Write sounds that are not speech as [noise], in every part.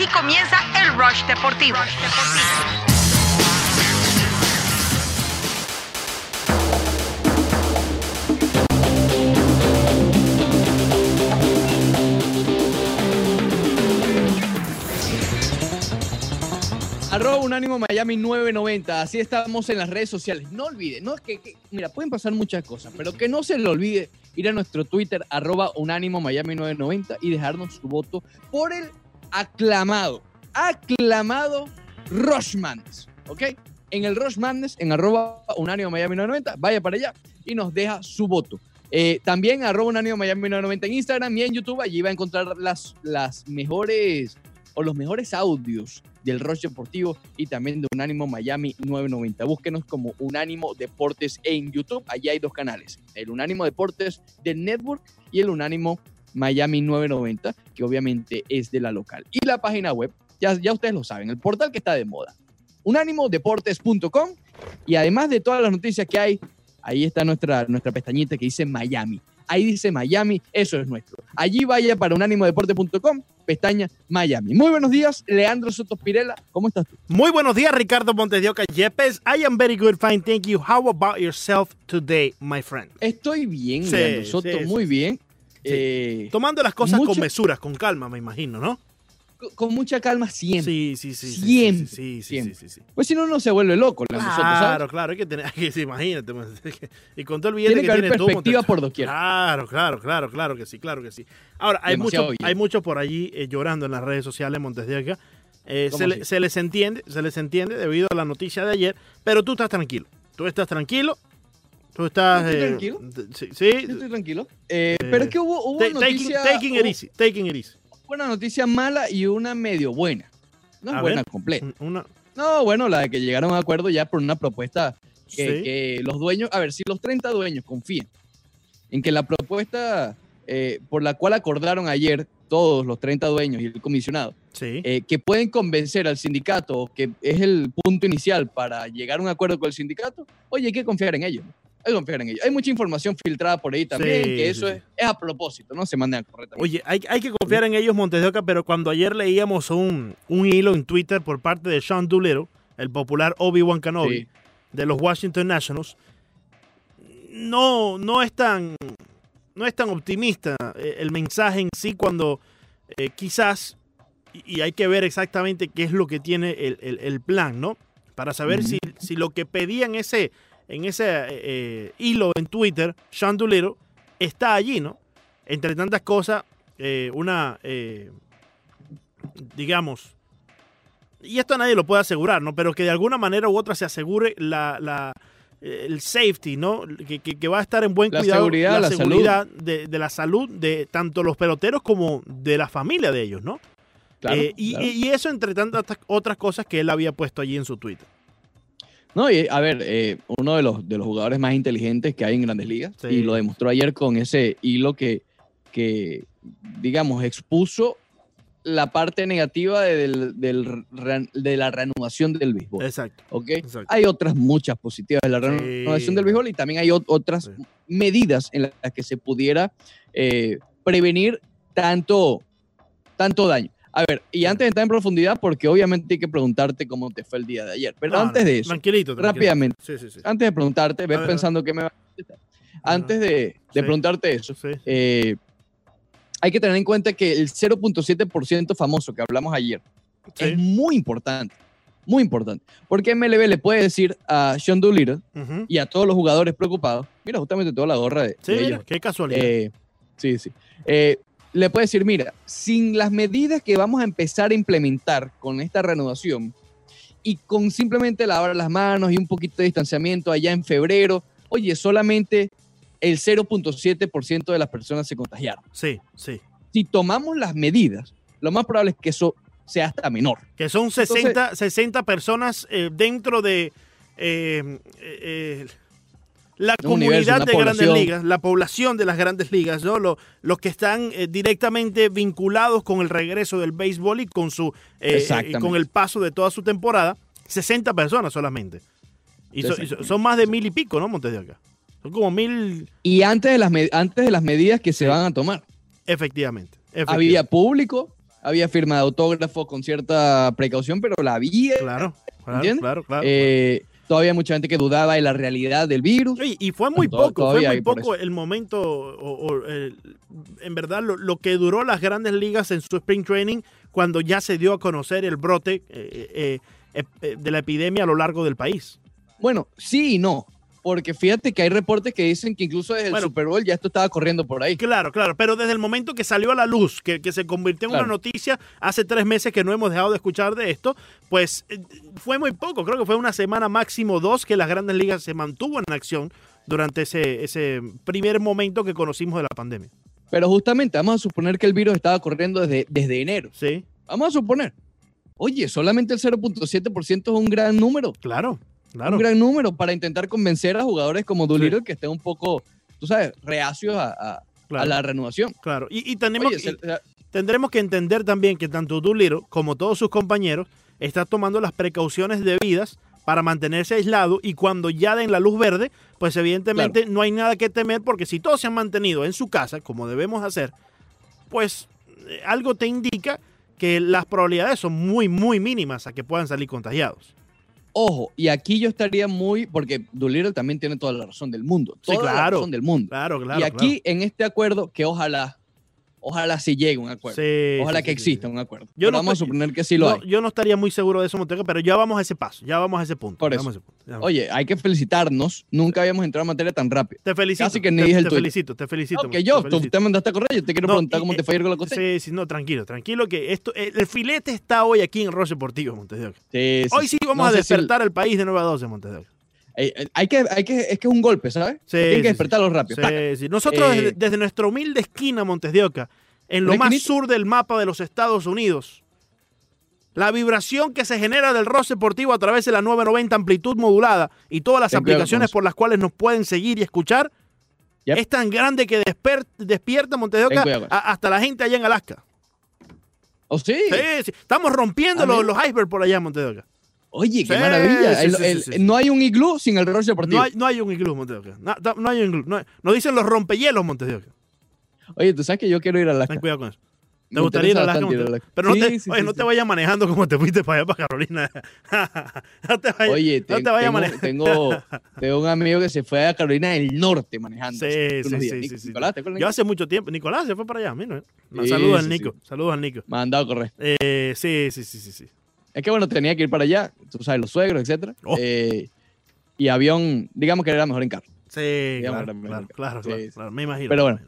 Así comienza el Rush Deportivo. Arroba Unánimo Miami 990. Así estamos en las redes sociales. No olviden, no es que, que- mira, pueden pasar muchas cosas, pero que no se le olvide ir a nuestro Twitter, arroba Unánimo Miami 990 y dejarnos su voto por el aclamado, aclamado Rush Madness, ¿ok? En el Rush en arroba Unánimo Miami 990, vaya para allá y nos deja su voto. Eh, también arroba Unánimo Miami 990 en Instagram y en YouTube, allí va a encontrar las, las mejores o los mejores audios del Rush Deportivo y también de Unánimo Miami 990. Búsquenos como Unánimo Deportes en YouTube. Allí hay dos canales, el Unánimo Deportes del Network y el Unánimo Miami 990, que obviamente es de la local. Y la página web, ya, ya ustedes lo saben, el portal que está de moda, unánimodeportes.com y además de todas las noticias que hay, ahí está nuestra, nuestra pestañita que dice Miami. Ahí dice Miami, eso es nuestro. Allí vaya para unánimodeporte.com, pestaña Miami. Muy buenos días, Leandro Soto Pirela, ¿cómo estás tú? Muy buenos días, Ricardo Montes de Oca Yepes. I am very good, fine, thank you. How about yourself today, my friend? Estoy bien, Sí, Leandro Soto, sí, muy sí. bien. Eh, Tomando las cosas mucho- con mesuras, con calma, me imagino, ¿no? con- con mucha calma siempre. Sí, sí, sí. Siempre, Sí, sí, sí, siempre. sí, sí, sí. Pues si no, uno se vuelve loco, Soto, ¿sabes? Claro, claro, hay que tener, [laughs] hay que- imagínate. pues, Y con todo el billete Tiene que haber tienes tú, perspectiva por doquier. Claro, claro, claro, claro que sí, claro que sí. Ahora, hay muchos hay muchos por allí eh, llorando en las redes sociales, Montes de Oca. Eh, ¿Cómo se, le- se les entiende, se les entiende debido a la noticia de ayer, pero tú estás tranquilo. Tú estás tranquilo. Tú estás. Yo estoy eh, tranquilo. Sí, sí, Yo estoy tranquilo. Eh, pero es que hubo, hubo Ta- taking, noticia, taking hubo easy, taking it easy. una noticia mala y una medio buena. No es buena ver. completa. Una, No, bueno, la de que llegaron a un acuerdo ya por una propuesta que, sí. que los dueños, a ver, si los 30 dueños confían en que la propuesta eh, por la cual acordaron ayer todos los 30 dueños y el comisionado, sí. eh, que pueden convencer al sindicato, que es el punto inicial para llegar a un acuerdo con el sindicato, oye, hay que confiar en ellos. ¿no? Hay que confiar en ellos. Hay mucha información filtrada por ahí también, Sí, que eso sí, es, es a propósito, no se mandan correctamente. Oye, hay, hay que confiar en ellos, Montes de Oca, pero cuando ayer leíamos un, un hilo en Twitter por parte de Sean Doolittle, el popular Obi-Wan Kenobi, Sí. de los Washington Nationals, no, no es tan no es tan optimista eh, el mensaje en sí cuando eh, quizás, y, hay que ver exactamente qué es lo que tiene el, el- el plan, ¿no? Para saber si, si lo que pedía en ese, en ese eh, eh, hilo en Twitter, Sean Doolittle, está allí, ¿no? Entre tantas cosas, eh, una, eh, digamos, y esto nadie lo puede asegurar, ¿no? Pero que de alguna manera u otra se asegure la, la- el safety, ¿no? Que, que- que va a estar en buen La cuidado seguridad, la seguridad de, de la salud de tanto los peloteros como de la familia de ellos, ¿no? Claro, Eh, y, claro. y eso entre tantas otras cosas que él había puesto allí en su Twitter. No, y a ver, eh, uno de los, de los jugadores más inteligentes que hay en Grandes Ligas, Sí. y lo demostró ayer con ese hilo que, que digamos, expuso la parte negativa de, del- de la reanudación del béisbol. Exacto. ¿ok? exacto. Hay otras muchas positivas de la reanudación del béisbol y también hay ot- otras Sí. medidas en las que se pudiera eh, prevenir tanto, tanto daño. A ver, y antes de entrar en profundidad, porque obviamente hay que preguntarte cómo te fue el día de ayer, pero No, antes no, de eso, Tranquilito, tranquilito. rápidamente, Sí, sí, sí. antes de preguntarte, ves ver, pensando que me va a contestar. Antes de, preguntarte eso, eh, hay que tener en cuenta que el 0.7% famoso que hablamos ayer es muy importante, muy importante, porque MLB le puede decir a Sean Doolittle Ujú. y a todos los jugadores preocupados, mira, justamente toda la gorra de, Sí, de ellos. qué casualidad. Eh, sí, sí. Eh, le puede decir, mira, sin las medidas que vamos a empezar a implementar con esta reanudación y con simplemente lavar las manos y un poquito de distanciamiento allá en febrero, oye, solamente el 0.7% de las personas se contagiaron. sí, sí. Si tomamos las medidas, lo más probable es que eso sea hasta menor. Que son 60, 60 personas eh, dentro de eh, eh, eh, la Un comunidad de grandes ligas, la población de las grandes ligas, ¿no? Lo- los que están eh, directamente vinculados con el regreso del béisbol y con su eh, y con el paso de toda su temporada, 60 personas solamente. Y, so- y so- Exactamente. son más de mil y pico, ¿no, Montes de acá? Son como mil, Y antes de las, antes de las medidas que se van a tomar, efectivamente. había público, había firma de autógrafo con cierta precaución, pero la había. Claro, claro, ¿Entiendes? claro, claro. Eh, todavía hay mucha gente que dudaba de la realidad del virus. Oye, y fue muy poco, fue muy poco el momento, o, o, el- en verdad, lo, lo que duró las grandes ligas en su spring training cuando ya se dio a conocer el brote eh, eh, eh, de la epidemia a lo largo del país. Bueno, sí y no. Porque fíjate que hay reportes que dicen que incluso desde Bueno. el Super Bowl ya esto estaba corriendo por ahí. Claro, claro, pero desde el momento que salió a la luz, que, que se convirtió en Claro. una noticia, hace tres meses que no hemos dejado de escuchar de esto, pues eh, fue muy poco, creo que fue una semana máximo dos que las grandes ligas se mantuvo en acción durante ese, ese primer momento que conocimos de la pandemia. Pero justamente vamos a suponer que el virus estaba corriendo desde, desde enero. Sí, Vamos a suponer. Oye, solamente el 0.7% es un gran número. claro, claro. Un gran número para intentar convencer a jugadores como Doolittle que estén un poco, tú sabes, reacios a, a- claro. a la renovación. Claro, y, y tenemos, Oye, y se- se- tendremos que entender también que tanto Doolittle como todos sus compañeros están tomando las precauciones debidas para mantenerse aislado y cuando ya den la luz verde, pues evidentemente no hay nada que temer porque si todos se han mantenido en su casa, como debemos hacer, pues eh, algo te indica que las probabilidades son muy, muy mínimas a que puedan salir contagiados. Ojo, y aquí yo estaría muy, porque Doolittle también tiene toda la razón del mundo. Sí, Toda la claro. razón del mundo. Claro, claro. y aquí en este acuerdo, que ojalá, ojalá sí llegue un acuerdo. Sí, ojalá sí, que exista un acuerdo. Yo Pero no vamos a suponer que sí lo No, hay. yo no estaría muy seguro de eso, Montego, pero ya vamos a ese paso, ya vamos a ese punto. Por eso. vamos a ese punto, ya vamos. Oye, hay que felicitarnos. Nunca habíamos entrado en materia tan rápido. Te felicito. casi que ni te, dije el te felicito, te felicito. No, que te yo, tú te mandaste a correr. Yo te quiero preguntar y- cómo eh, te fue ayer con la costeña. Sí, sí, no, tranquilo, tranquilo que esto, eh, el filete está hoy aquí en Roche Deportivo, Montevideo. Sí, Hoy sí vamos a sé si el- despertar el país de 9 a 12, Montevideo. Eh, eh, hay que, hay que, es que es un golpe, ¿sabes? Sí, Tienen sí, que despertarlo rápido. Nosotros Eh, desde, desde nuestra humilde esquina, Montes de Oca, en lo ¿Una más esquinita? sur del mapa de los Estados Unidos, la vibración que se genera del Roche Deportivo a través de la 990 amplitud modulada y todas las Ten aplicaciones por las cuales nos pueden seguir y escuchar, Yep. es tan grande que despierta Montes de Oca a- hasta la gente allá en Alaska. ¿Oh, sí? Sí. Estamos rompiendo los, los icebergs por allá en Montes de Oca. Oye, qué Sí, maravilla. sí, El- sí, el- sí, sí. No hay un iglú sin el Roche Deportivo. No hay, no hay un iglú, Montes de Oca. No, no hay un iglú. No hay- dicen los rompehielos, Montes de Oca. Oye, tú sabes que yo quiero ir a Alaska. Ten cuidado con eso. ¿Te Me gustaría ir a Alaska? bastante ir a Montes? Alaska. Pero no, te, oye, no vayas manejando como te fuiste para allá, para Carolina. [laughs] no te vayas, Oye, no te- vayas manejando. tengo, tengo un amigo que se fue a Carolina del Norte manejando. Sí, sí, días. sí, Nic-. Nicolás, ¿te? Yo hace mucho tiempo. Nicolás se fue para allá. Mira, Sí, saludos al Nico. Saludos al Nico. Me han dado a correr. Eh, sí, sí, sí, sí, sí. Es que bueno, tenía que ir para allá, tú sabes, los suegros, etcétera. Oh. Eh, y avión, digamos que era mejor en carro. Sí, Digamos, claro, claro, claro, claro, sí. claro, Me imagino. Pero bueno.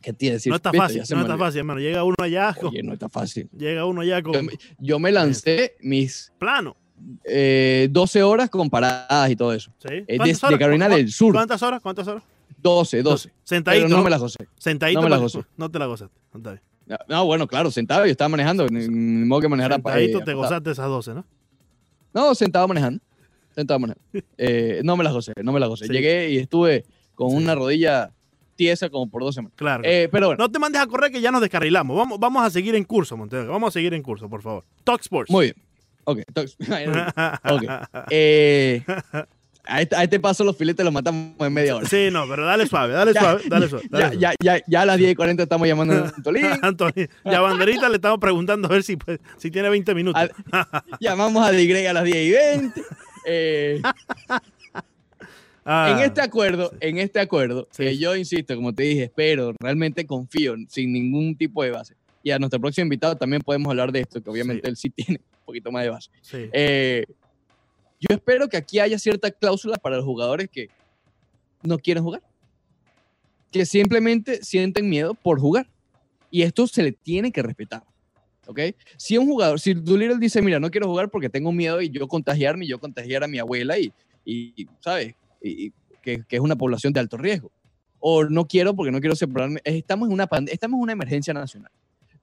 ¿Qué te decir? No está fácil, no está fácil, hermano. Llega uno allá con. Oye, no está fácil. Llega uno allá con. Yo, me- yo me lancé mis Plano. eh, 12 horas con paradas y todo eso. ¿Sí? Eh, ¿Cuántas de, de Carolina ¿Cu- del Sur. ¿Cuántas horas? ¿Cuántas horas? 12, 12. Sentadito. Pero no me las gocé. Sentadito. no me la para- gocé. No te la gozaste. No, está bien. No, No, bueno, claro, sentado, yo estaba manejando, ni, modo que manejara pa- Sentadito eh, te gozaste esas 12, ¿no? No, sentado manejando. Sentado manejando. [laughs] Eh, no me las gocé, no me las gocé. Sí. Llegué y estuve con Sí. una rodilla tiesa como por dos semanas. Claro. Eh, pero bueno, No te mandes a correr que ya nos descarrilamos. Vamos, vamos a seguir en curso, Montego. Vamos a seguir en curso, por favor. Talk Sports. muy bien. Ok, entonces, [laughs] [laughs] ok. Eh, a, este, a este paso los filetes los matamos en media hora. Sí, no, pero dale suave, dale [laughs] Ya, suave, dale suave. dale Ya, suave. ya, ya, ya a las 10 y 40 estamos llamando a [laughs] Antolín. Antonio, ya Banderita le estamos preguntando a ver si, pues, si tiene 20 minutos. Llamamos a Digreg a las 10 y 20. Eh, [laughs] Ah, en este acuerdo, en este acuerdo, Sí. que yo insisto, como te dije, espero, realmente confío, sin ningún tipo de base. Y a nuestro próximo invitado también podemos hablar de esto, que obviamente Sí. él sí tiene un poquito más de base. sí. Eh, yo espero que aquí haya cierta cláusula para los jugadores que no quieren jugar. Que simplemente sienten miedo por jugar. Y esto se le tiene que respetar. ¿Ok? Si un jugador, si Doolittle dice, mira, no quiero jugar porque tengo miedo y yo contagiarme y yo contagiar a mi abuela y, y ¿sabes? Y, y que, que es una población de alto riesgo. O no quiero porque no quiero separarme. Estamos en una, estamos en una emergencia nacional.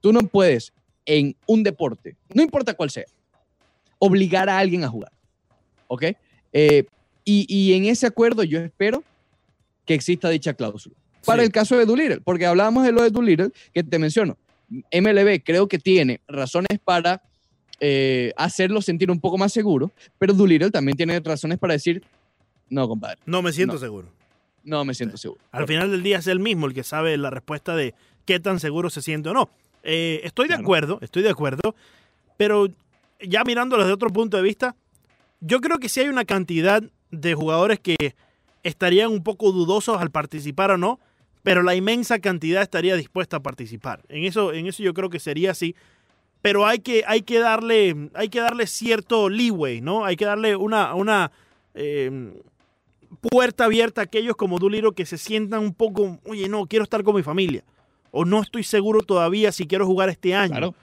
Tú no puedes en un deporte, no importa cuál sea, obligar a alguien a jugar. ¿Ok? Eh, y, y en ese acuerdo yo espero que exista dicha cláusula. Para Sí. el caso de Doolittle, porque hablábamos de lo de Doolittle, que te menciono. MLB creo que tiene razones para eh, hacerlo sentir un poco más seguro, pero Doolittle también tiene razones para decir, no, compadre, No me siento no. seguro. no me siento seguro. Al final del día es él mismo el que sabe la respuesta de qué tan seguro se siente o no. Eh, estoy de Claro. acuerdo, estoy de acuerdo, pero ya mirándolo desde otro punto de vista, yo creo que sí hay una cantidad de jugadores que estarían un poco dudosos al participar o no, pero la inmensa cantidad estaría dispuesta a participar. En eso, en eso yo creo que sería así. Pero hay que, hay que darle, hay que darle cierto leeway, ¿no? Hay que darle una, una eh, puerta abierta a aquellos como Duliro que se sientan un poco, oye, no, quiero estar con mi familia. O no estoy seguro todavía si quiero jugar este año. Claro.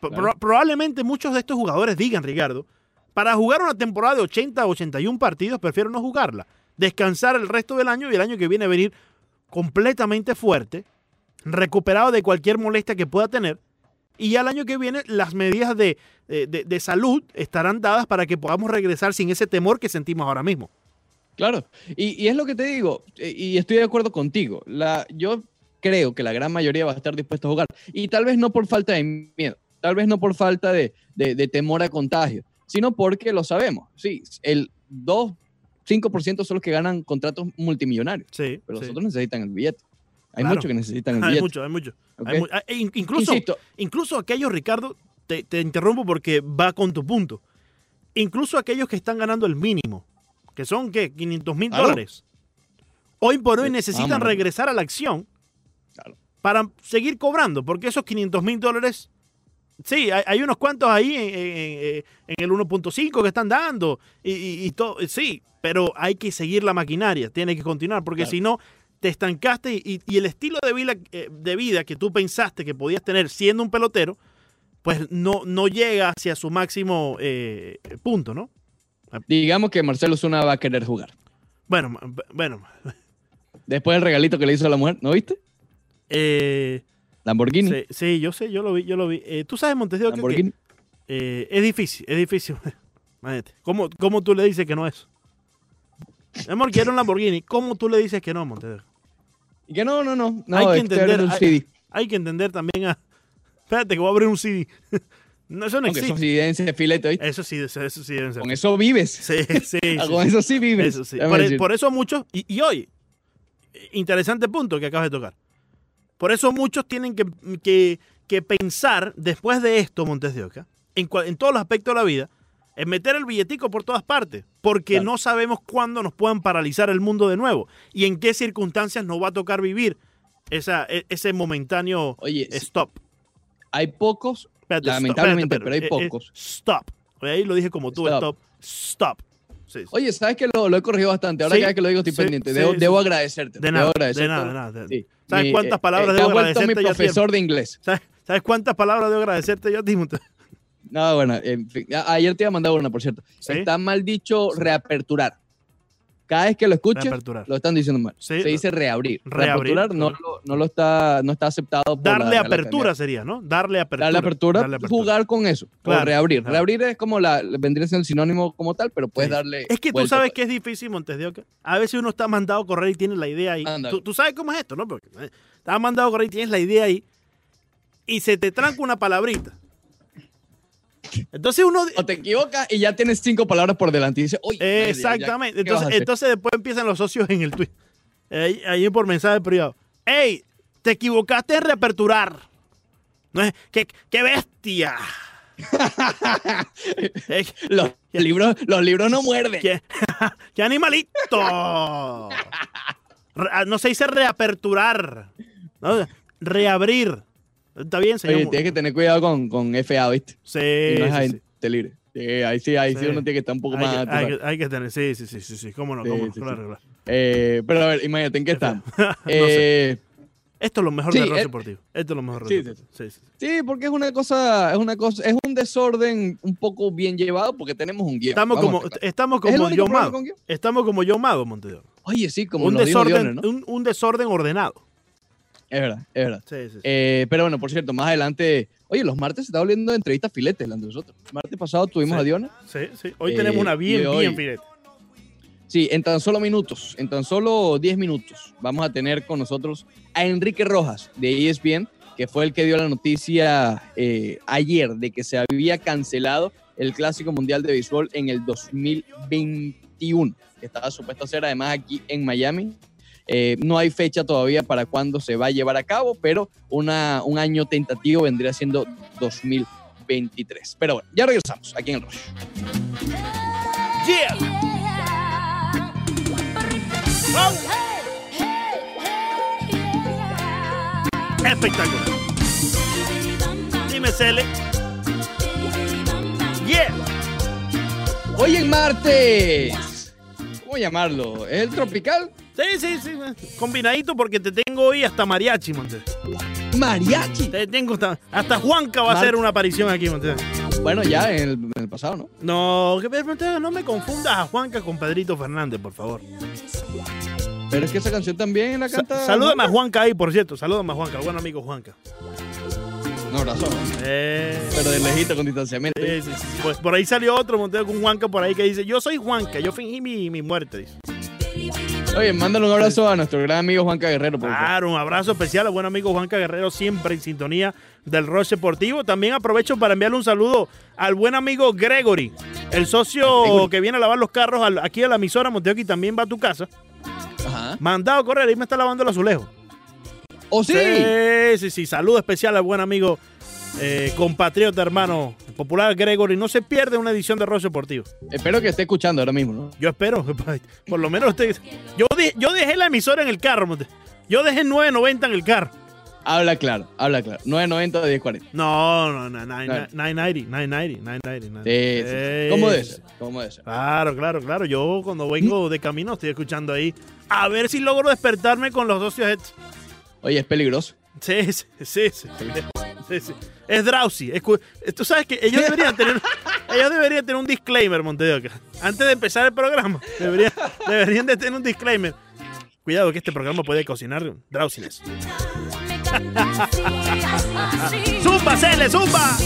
Pro- claro. pro- probablemente muchos de estos jugadores digan, Ricardo, para jugar una temporada de 80 o 81 partidos, prefiero no jugarla. Descansar el resto del año y el año que viene venir completamente fuerte, recuperado de cualquier molestia que pueda tener. Y ya el año que viene las medidas de, salud estarán dadas para que podamos regresar sin ese temor que sentimos ahora mismo. Claro, y, es lo que te digo, eh, y estoy de acuerdo contigo. Yo creo que la gran mayoría va a estar dispuesta a jugar, y tal vez no por falta de miedo, tal vez no por falta de temor a contagio, sino porque lo sabemos. Sí, el 2, 5% son los que ganan contratos multimillonarios, Sí, pero sí. los otros necesitan el billete. Hay Claro. muchos que necesitan el hay billete. mucho, hay mucho. Hay mu- ah, e in- incluso, Insisto, incluso aquellos, Ricardo, te, te interrumpo porque va con tu punto. Incluso aquellos que están ganando el mínimo, que son, ¿qué? 500 mil Claro. dólares. Hoy por hoy necesitan vámonos. regresar a la acción Claro. para seguir cobrando, porque esos 500 mil dólares, sí, hay, hay unos cuantos ahí en, en- en el 1.5 que están dando, y, y- y todo, sí, pero hay que seguir la maquinaria, tiene que continuar, porque Claro. si no, te estancaste y, y el estilo de vida, eh, de vida que tú pensaste que podías tener siendo un pelotero, pues no, no llega hacia su máximo eh, punto, ¿no? digamos que Marcelo Zuna va a querer jugar. Bueno, bueno, Después del regalito que le hizo a la mujer, ¿no viste? eh, Lamborghini. sí, sí, yo sé, yo lo vi, yo lo vi. Eh, Tú sabes, Montes de Oca, que Lamborghini. eh, es difícil, es difícil. [laughs] ¿Cómo, ¿Cómo tú le dices que no es? Amor, quiero un Lamborghini. ¿Cómo tú le dices que no, Montes de Oca? Y que no, no, no. no Hay que entender, un hay- CD. Hay que entender también a... Espérate, que voy a abrir un CD. [laughs] no, eso no Aunque eso existe. sí deben ser filete, ¿oíste? Eso sí, eso, eso sí deben ser. Con eso vives. [laughs] Sí, sí, Ah, sí, Con eso sí vives. Eso sí. Déjame Por, e- por eso muchos, y, y hoy, interesante punto que acabas de tocar. Por eso muchos tienen que, que- que pensar, después de esto, Montes de Oca, en, en todos los aspectos de la vida, en meter el billetico por todas partes, porque Claro. no sabemos cuándo nos puedan paralizar el mundo de nuevo y en qué circunstancias nos va a tocar vivir esa, e- ese momentáneo Oye, stop. hay pocos, Espérate, stop, Lamentablemente, espérate, pero hay eh, eh, pocos. stop. Ahí lo dije como tú, Stop. stop. Stop. Sí, sí. Oye, ¿sabes que lo, lo he corregido bastante? Ahora Sí, que lo digo estoy pendiente. Debo, debo agradecerte. De debo nada, de agradecerte. nada, de nada. de- Sí. ¿Sabes Mi, cuántas eh, palabras eh, debo mi agradecerte yo profesor de inglés. ¿Sabes, sabes cuántas palabras debo agradecerte yo a ti? Monte? No, bueno, en fin, ayer te iba a mandar una, por cierto. ¿Sí? Está mal dicho reaperturar. Cada vez que lo escuches, lo están diciendo mal. Sí, Se dice reabrir. reabrir, Reaperturar no, lo, no lo está, no está aceptado por Darle apertura sería, ¿no? Darle apertura. Darle apertura, Darle apertura. jugar con eso. Claro, o reabrir. claro. Reabrir es como la, vendría siendo el sinónimo como tal, pero puedes Sí. darle. Es que tú sabes que es difícil, Montes de Oca. A veces uno está mandado a correr y tiene la idea ahí. Tú sabes cómo es esto, ¿no? Porque eh, estás mandado a correr y tienes la idea ahí y se te tranca una palabrita. Entonces uno... O te equivocas y ya tienes cinco palabras por delante y dices, oye, ya- ya- Exactamente. ¿qué vas a entonces, después empiezan los socios en el tweet. Ahí, ahí por mensaje privado. ¡Ey! Te equivocaste en reaperturar. ¡Qué, qué bestia! [laughs] Los, libros, los libros no muerden. ¡Qué, [laughs] qué animalito! [laughs] Ah, no se dice reaperturar. ¿no? Reabrir. Está bien, señor. Oye, tienes que tener cuidado con, con FA, ¿viste? Sí, y no es sí, agente sí. libre. Sí, ahí sí, ahí sí. Sí. uno tiene que estar un poco Hay, más. que, hay que- hay que tener, sí, sí, sí, sí, sí, cómo no, cómo no, claro. Eh, pero a ver, imagínate, ¿en qué [laughs] estamos? [laughs] No sé. Eh, Esto es lo mejor Sí, de Ross eh, Deportivo. Esto es lo mejor de sí, Ross Deportivo. Sí, sí, sí. Porque es una cosa, es una cosa, es un desorden un poco bien llevado porque tenemos un guion. Estamos Vamos como, estamos ¿Es como único John Mado. Estamos como John Mado, Montevideo. Oye, sí, como Un desorden, un, un desorden ordenado. Es verdad, es verdad. Sí, sí, sí. Eh, pero bueno, por cierto, más adelante, oye, los martes se está volviendo entrevistas filetes delante de nosotros. Martes pasado tuvimos a Diona. sí, sí. Hoy eh, tenemos una bien, hoy- bien filete. Sí, en tan solo minutos, en tan solo 10 minutos, vamos a tener con nosotros a Enrique Rojas de ESPN, que fue el que dio la noticia eh, ayer de que se había cancelado el Clásico Mundial de Béisbol en el 2021, que estaba supuesto a ser además aquí en Miami. Eh, no hay fecha todavía para cuándo se va a llevar a cabo, pero una, un año tentativo vendría siendo 2023. Pero bueno, ya regresamos aquí en el Rush. Yeah. Espectacular. Dime, Cele. Yeah. Hoy en martes. ¿Cómo llamarlo? ¿Es el tropical? Sí, sí, sí. Combinadito porque te tengo hoy hasta mariachi, Monte. Mariachi. Te tengo hasta, hasta Juanca va a hacer una aparición aquí, Monte. Bueno, ya en el, en el pasado, ¿no? No, que no me confundas a Juanca con Pedrito Fernández, por favor. Pero es que esa canción también la Sa- canta. salúdame a Juanca ahí, por cierto. Salúdame a Juanca, buen amigo Juanca. No, razón. Eh, Pero de lejito con distanciamiento. sí, sí, sí. Pues por ahí salió otro Monteo con Juanca por ahí que dice, yo soy Juanca, yo fingí mi, mi muerte. Dice. Oye, mándale un abrazo a nuestro gran amigo Juanca Guerrero. Por. Claro, un abrazo especial al buen amigo Juanca Guerrero, siempre en sintonía del Roche Deportivo. También aprovecho para enviarle un saludo al buen amigo Gregory, el socio Gregory. que viene a lavar los carros aquí a la emisora Monteo, que también va a tu casa. Ajá. Mandado a correr, ahí me está lavando el azulejo. ¿O sí? Sí, sí, sí. Saludo especial al buen amigo eh, compatriota, hermano, popular Gregory. No se pierde una edición de Roche Deportivo. Espero que esté escuchando ahora mismo, ¿no? Yo espero, [laughs] por lo menos usted. Yo, de- yo dejé la emisora en el carro. Yo dejé 990 en el carro. Habla claro, habla claro. 990 de 1040. No, no, no, nine- Claro. 990, 990, 990. Sí, sí, sí. ¿Cómo debe ser? ¿Cómo debe ser? Claro, claro, claro. Yo cuando vengo de camino estoy escuchando ahí. A ver si logro despertarme con los socios. estos. Oye, es peligroso. Sí, sí, sí. sí, sí, sí. Es drowsy. Es Tú sabes que ellos deberían tener, ellos deberían tener un disclaimer, Montevideo. Antes de empezar el programa, deberían, deberían de tener un disclaimer. Cuidado que este programa puede cocinar drowsiness. ¡Zumba, Cele, zumba!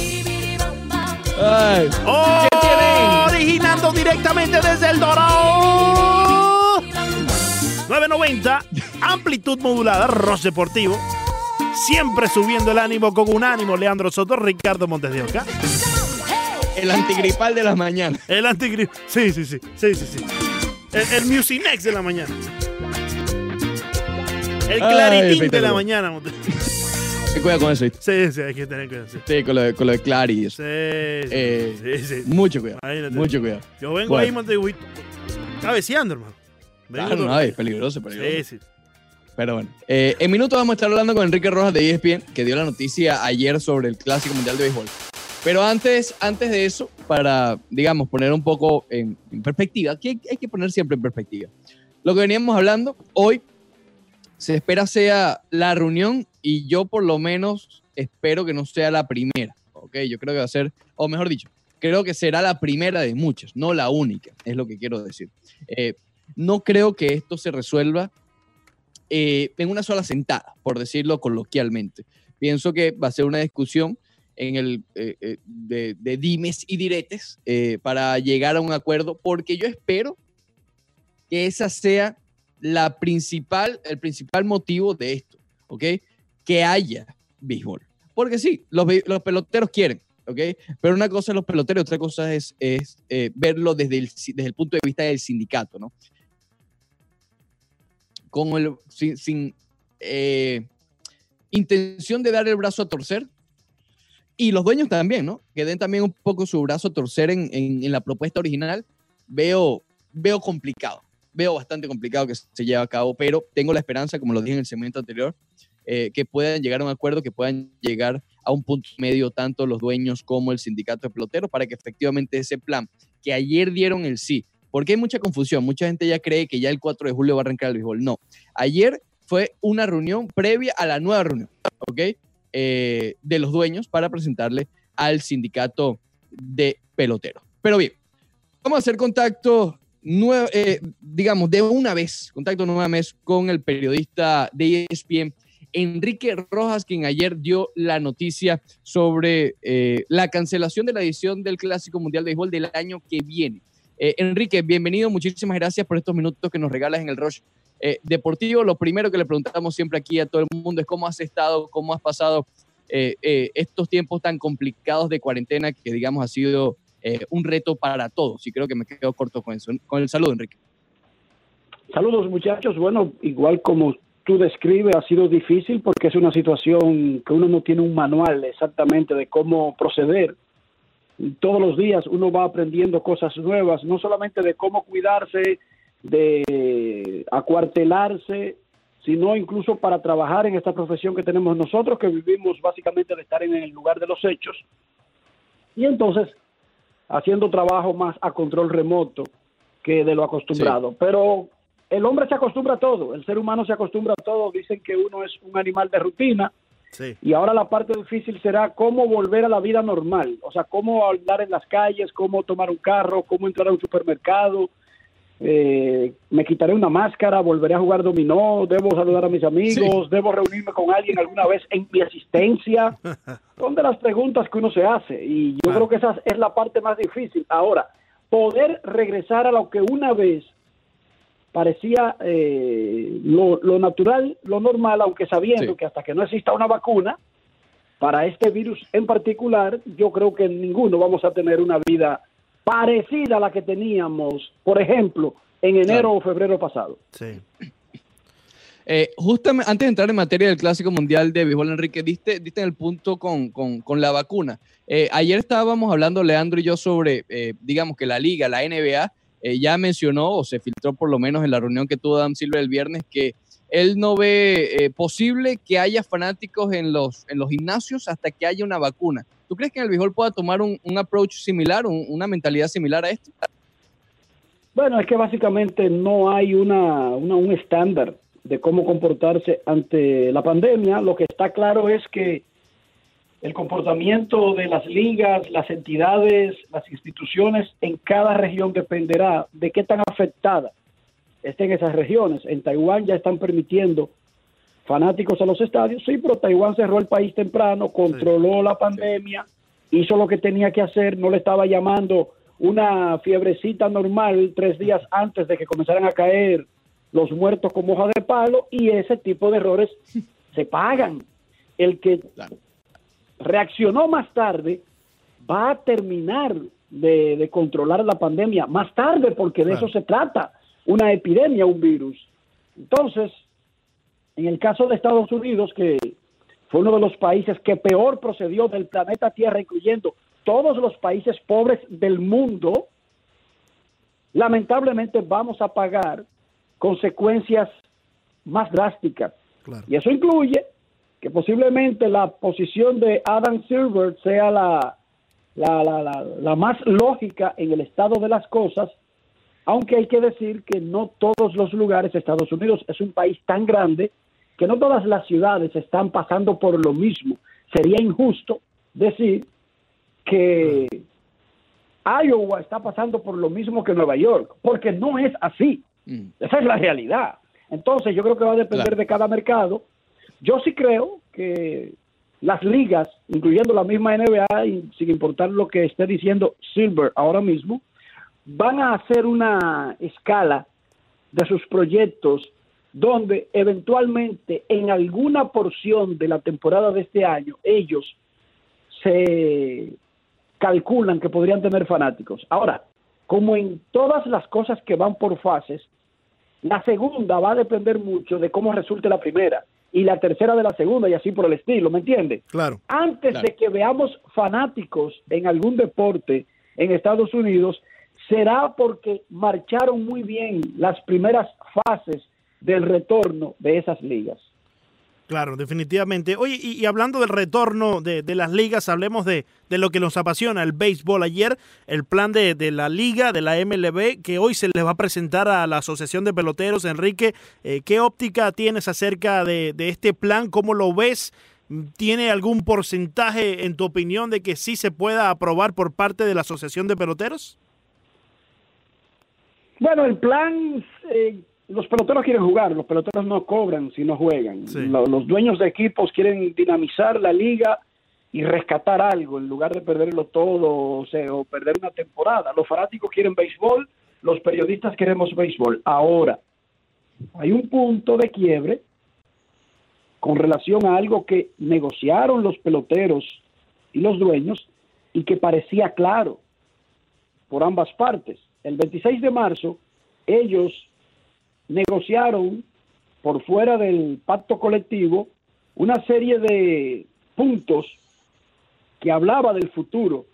Ay, ¡Oh! Originando directamente desde el Dorado. 990, amplitud modulada, Ross Deportivo. Siempre subiendo el ánimo con un ánimo, Leandro Soto, Ricardo Montes de Oca. el antigripal de las mañanas. El antigrip. Sí, sí, sí. Sí, sí, sí. El, el Musinex de la mañana. El Ay, Claritín de la mañana. Montes. Cuidado con eso. Sí, sí, hay que tener cuidado. Sí, Sí, con lo de, con lo de Clary sí, Eh, sí, sí. Mucho cuidado. Imagínate. Mucho cuidado. Yo vengo Bueno. ahí, Montevideo, cabeceando, hermano. Vengo Claro, no, es peligroso, peligroso. Sí, sí. Pero bueno, eh, en minutos vamos a estar hablando con Enrique Rojas de ESPN, que dio la noticia ayer sobre el Clásico Mundial de Béisbol. Pero antes, antes de eso, para, digamos, poner un poco en, en perspectiva, que hay, hay que poner siempre en perspectiva. Lo que veníamos hablando, hoy se espera sea la reunión y yo por lo menos espero que no sea la primera, ¿ok? Yo creo que va a ser, o mejor dicho, creo que será la primera de muchas, no la única, es lo que quiero decir. Eh, no creo que esto se resuelva eh, en una sola sentada, por decirlo coloquialmente. Pienso que va a ser una discusión en el, eh, eh, de, de dimes y diretes para llegar a un acuerdo, porque yo espero que esa sea la principal, el principal motivo de esto, ¿ok? Que haya béisbol. Porque sí, los, los peloteros quieren, ¿ok? Pero una cosa es los peloteros, otra cosa es, es verlo desde el, desde el punto de vista del sindicato, ¿no? Con el, sin, sin, eh, intención de dar el brazo a torcer. Y los dueños también, ¿no? Que den también un poco su brazo a torcer en, en- la propuesta original. Veo, veo complicado, veo bastante complicado que se lleve a cabo, pero tengo la esperanza, como lo dije en el segmento anterior, eh, que puedan llegar a un acuerdo, que puedan llegar a un punto medio tanto los dueños como el sindicato de peloteros para que efectivamente ese plan que ayer dieron el sí, porque hay mucha confusión, mucha gente ya cree que ya el 4 de julio va a arrancar el béisbol. No, ayer fue una reunión previa a la nueva reunión, ¿ok? Eh, de los dueños para presentarle al sindicato de peloteros. Pero bien, vamos a hacer contacto, eh, digamos, de una vez, contacto nueva vez con el periodista de ESPN, Enrique Rojas, quien ayer dio la noticia sobre eh, la cancelación de la edición del Clásico Mundial de Béisbol del año que viene. Eh, Enrique, bienvenido, muchísimas gracias por estos minutos que nos regalas en el Rush eh, Deportivo. Lo primero que le preguntamos siempre aquí a todo el mundo es cómo has estado, cómo has pasado eh, eh, estos tiempos tan complicados de cuarentena que, digamos, ha sido eh, un reto para todos. Y creo que me quedo corto con eso. Con el saludo, Enrique. Saludos muchachos. Bueno, igual como tú describes, ha sido difícil porque es una situación que uno no tiene un manual exactamente de cómo proceder. Todos los días uno va aprendiendo cosas nuevas, no solamente de cómo cuidarse, de acuartelarse, sino incluso para trabajar en esta profesión que tenemos nosotros, que vivimos básicamente de estar en el lugar de los hechos. Y entonces, haciendo trabajo más a control remoto que de lo acostumbrado. Pero el hombre se acostumbra a todo, el ser humano se acostumbra a todo. Dicen que uno es un animal de rutina. Y ahora la parte difícil será cómo volver a la vida normal, o sea, cómo andar en las calles, cómo tomar un carro, cómo entrar a un supermercado, eh, me quitaré una máscara, volveré a jugar dominó, debo saludar a mis amigos, debo reunirme con alguien alguna vez en mi asistencia. [laughs] Son de las preguntas que uno se hace y yo creo que esa es la parte más difícil. Ahora, poder regresar a lo que una vez parecía eh, lo, natural, lo normal, aunque sabiendo que hasta que no exista una vacuna para este virus en particular, yo creo que ninguno vamos a tener una vida parecida a la que teníamos, por ejemplo, en enero o febrero pasado. Sí. Eh, justamente antes de entrar en materia del Clásico Mundial de Béisbol, Enrique, diste, diste el punto con, la vacuna. Eh, ayer estábamos hablando, Leandro y yo, sobre, eh, digamos, que la liga, la NBA, ya mencionó, o se filtró por lo menos en la reunión que tuvo Adam Silver el viernes, que él no ve posible que haya fanáticos en los, en los gimnasios hasta que haya una vacuna. ¿Tú crees que el béisbol pueda tomar un, approach similar, una mentalidad similar a esto? Bueno, es que básicamente no hay una, un estándar de cómo comportarse ante la pandemia. Lo que está claro es que el comportamiento de las ligas, las entidades, las instituciones en cada región dependerá de qué tan afectada estén esas regiones. En Taiwán ya están permitiendo fanáticos a los estadios. Sí, pero Taiwán cerró el país temprano, controló la pandemia, hizo lo que tenía que hacer, no le estaba llamando una fiebrecita normal tres días antes de que comenzaran a caer los muertos como hoja de palo y ese tipo de errores se pagan. El que reaccionó más tarde va a terminar de, controlar la pandemia más tarde porque de eso se trata, una epidemia, un virus. Entonces, en el caso de Estados Unidos, que fue uno de los países que peor procedió del planeta Tierra, incluyendo todos los países pobres del mundo, lamentablemente vamos a pagar consecuencias más drásticas. Y eso incluye que posiblemente la posición de Adam Silver sea la, la, la, la, más lógica en el estado de las cosas, aunque hay que decir que no todos los lugares, Estados Unidos es un país tan grande que no todas las ciudades están pasando por lo mismo. Sería injusto decir que Iowa está pasando por lo mismo que Nueva York, porque no es así. Mm. Esa es la realidad. Entonces yo creo que va a depender de cada mercado. Yo sí creo que las ligas, incluyendo la misma NBA, y sin importar lo que esté diciendo Silver ahora mismo, van a hacer una escala de sus proyectos donde eventualmente en alguna porción de la temporada de este año ellos se calculan que podrían tener fanáticos. Ahora, como en todas las cosas que van por fases, la segunda va a depender mucho de cómo resulte la primera y la tercera de la segunda y así por el estilo, ¿me entiende? Claro. Antes de que veamos fanáticos en algún deporte en Estados Unidos, será porque marcharon muy bien las primeras fases del retorno de esas ligas. Claro, definitivamente. Oye, y, hablando del retorno de, las ligas, hablemos de, lo que nos apasiona, el béisbol. Ayer, el plan de, la liga, de la MLB, que hoy se les va a presentar a la Asociación de Peloteros. Enrique, eh, ¿qué óptica tienes acerca de, este plan? ¿Cómo lo ves? ¿Tiene algún porcentaje, en tu opinión, de que sí se pueda aprobar por parte de la Asociación de Peloteros? Bueno, el plan eh, los peloteros quieren jugar, los peloteros no cobran si no juegan. Los, dueños de equipos quieren dinamizar la liga y rescatar algo en lugar de perderlo todo o, sea, o perder una temporada. Los fanáticos quieren béisbol, los periodistas queremos béisbol. Ahora, hay un punto de quiebre con relación a algo que negociaron los peloteros y los dueños y que parecía claro por ambas partes. El 26 de marzo, ellos negociaron por fuera del pacto colectivo una serie de puntos que hablaba del futuro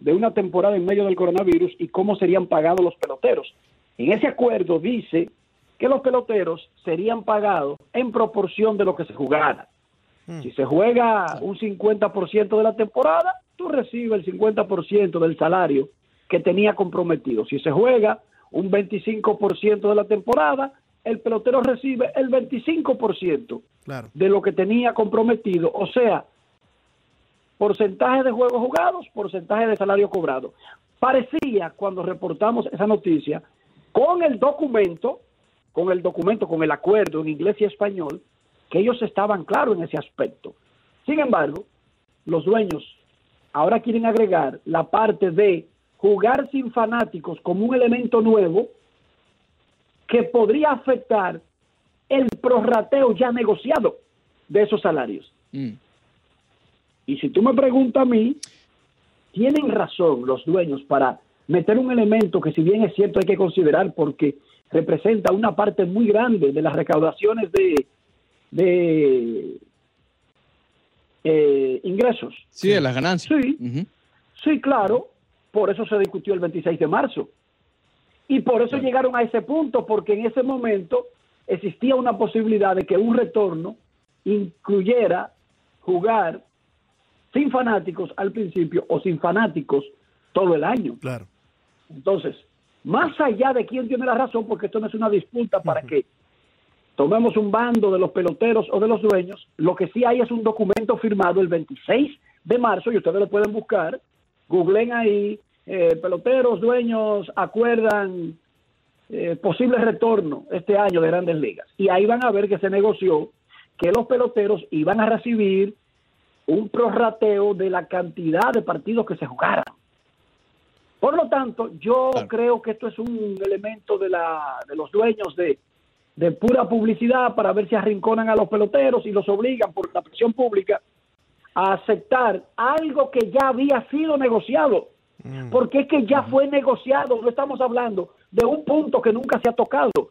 de una temporada en medio del coronavirus y cómo serían pagados los peloteros. En ese acuerdo dice que los peloteros serían pagados en proporción de lo que se jugara. Si se juega un 50% de la temporada, tú recibes el 50% del salario que tenía comprometido. Si se juega un 25% de la temporada, el pelotero recibe el 25% Claro. de lo que tenía comprometido. O sea, porcentaje de juegos jugados, porcentaje de salario cobrado. Parecía cuando reportamos esa noticia, con el documento, con el documento, con el acuerdo en inglés y español, que ellos estaban claros en ese aspecto. Sin embargo, los dueños ahora quieren agregar la parte de jugar sin fanáticos como un elemento nuevo que podría afectar el prorrateo ya negociado de esos salarios. Mm. Y si tú me preguntas a mí, tienen razón los dueños para meter un elemento que si bien es cierto hay que considerar porque representa una parte muy grande de las recaudaciones de, de eh, ingresos. Sí, de las ganancias. Sí. Sí, claro, por eso se discutió el 26 de marzo. Y por eso llegaron a ese punto, porque en ese momento existía una posibilidad de que un retorno incluyera jugar sin fanáticos al principio o sin fanáticos todo el año. Claro. Entonces, más allá de quién tiene la razón, porque esto no es una disputa para que tomemos un bando de los peloteros o de los dueños, lo que sí hay es un documento firmado el 26 de marzo, y ustedes lo pueden buscar, googleen ahí, eh, peloteros, dueños, acuerdan eh, posible retorno este año de grandes ligas. Y ahí van a ver que se negoció que los peloteros iban a recibir un prorrateo de la cantidad de partidos que se jugaran. Por lo tanto, yo Claro. creo que esto es un elemento de, la, de los dueños de, de pura publicidad para ver si arrinconan a los peloteros y los obligan por la presión pública a aceptar algo que ya había sido negociado. Mm. Porque es que ya fue negociado, no estamos hablando de un punto que nunca se ha tocado.